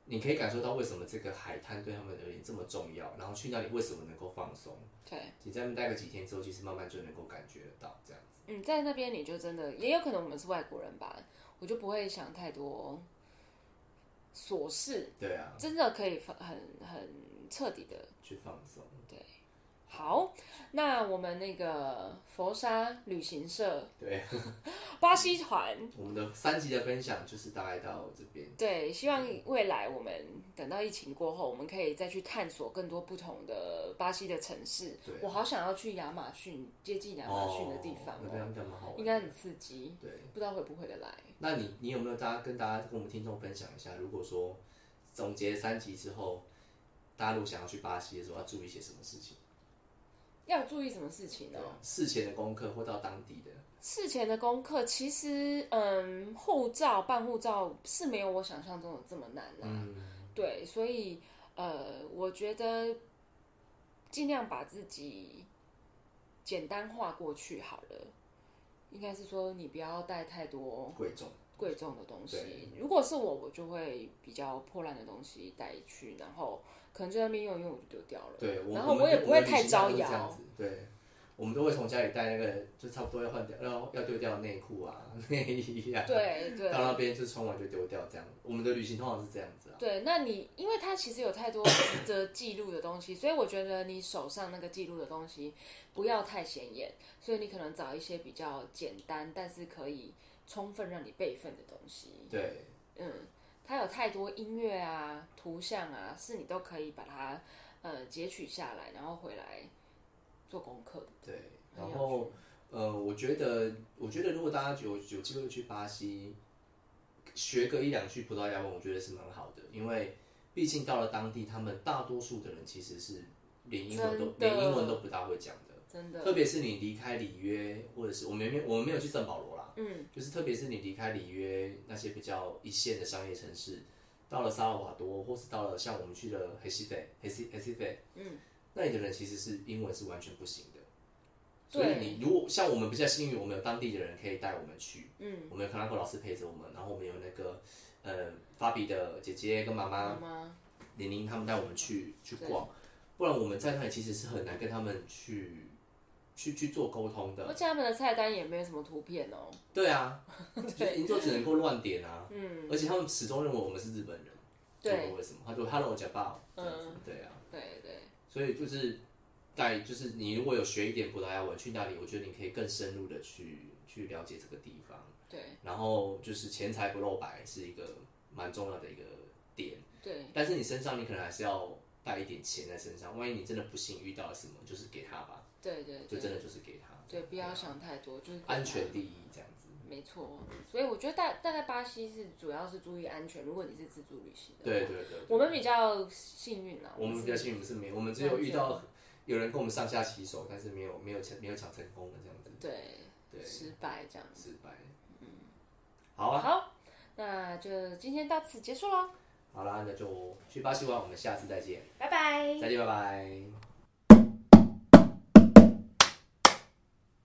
你可以感受到为什么这个海滩对他们而言这么重要，然后去那里为什么能够放松。对，你在那边待个几天之后，其实慢慢就能够感觉得到这样子。嗯，在那边你就真的也有可能我们是外国人吧，我就不会想太多琐事，对啊，真的可以很很很彻底的去放松。好，那我们那个佛沙旅行社对 巴西团，我们的三集的分享就是大概到这边。对，希望未来我们等到疫情过后，我们可以再去探索更多不同的巴西的城市。对我好想要去亚马逊，接近亚马逊的地方哦那边哦，应该蛮好玩。应该很刺激，对，不知道会不会得来。那你你有没有大家跟大家跟我们听众分享一下？如果说总结三集之后，大家如果想要去巴西的时候，要注意些什么事情？要注意什么事情呢？事前的功课或到当地的，事前的功课其实，嗯，护照办护照是没有我想象中的这么难啦。嗯，对，所以呃，我觉得尽量把自己简单化过去好了。应该是说，你不要带太多贵重，贵重的东西。如果是我，我就会比较破烂的东西带去，然后可能就在那边用一用我就丢掉了。对，我然后我们也不会太招摇对，我们都会从家里带那个，就差不多要换掉，要要丢掉的内裤啊、内衣啊，对对到那边就穿完就丢掉，这样。我们的旅行通常是这样子啊，对，那你因为它其实有太多值得记录的东西，所以我觉得你手上那个记录的东西不要太显眼，所以你可能找一些比较简单，但是可以充分让你备份的东西。对，嗯，它有太多音乐啊、图像啊，是你都可以把它呃截取下来，然后回来做功课的。对，然后呃，我觉得，我觉得如果大家有有机会去巴西，学个一两句葡萄牙文，我觉得是蛮好的，因为毕竟到了当地，他们大多数的人其实是连英文都连英文都不大会讲的，真的，特别是你离开里约，或者是我们没有我们没有去圣保罗啦，嗯，就是特别是你离开里约那些比较一线的商业城市，到了萨尔瓦多，或是到了像我们去了黑西费、黑西黑西费，嗯，那里的人其实是英文是完全不行的。所以你如果像我们比较幸运，我们有当地的人可以带我们去，嗯，我们有克拉克老师陪着我们，然后我们有那个呃法比的姐姐跟妈妈妈妈，玲玲他们带我们去去逛，不然我们在那里其实是很难跟他们去去去做沟通的。而且他们的菜单也没有什么图片哦。对啊，就是你就只能够乱点啊，嗯，而且他们始终认为我们是日本人，对为什么？他就 Hello 假爸这样子，嗯对啊，对对，所以就是在就是你如果有学一点葡萄牙文，去那里，我觉得你可以更深入的去去了解这个地方。对然后就是钱财不露白是一个蛮重要的一个点，对但是你身上你可能还是要带一点钱在身上，万一你真的不幸遇到了什么，就是给他吧，对对对就真的就是给他，对，不要想太多，就是安全第一这样子。没错，所以我觉得大大概巴西是主要是注意安全。如果你是自助旅行的，对，对对，我们比较幸运啦。我们比较幸运是没，我们只有遇到有人跟我们上下其手，但是没有没有抢没有抢成功的这样子，对对，失败这样子。失败。嗯，好啊，好，那就今天到此结束喽，好啦，那就去巴西玩，我们下次再见，拜拜。再见，拜拜。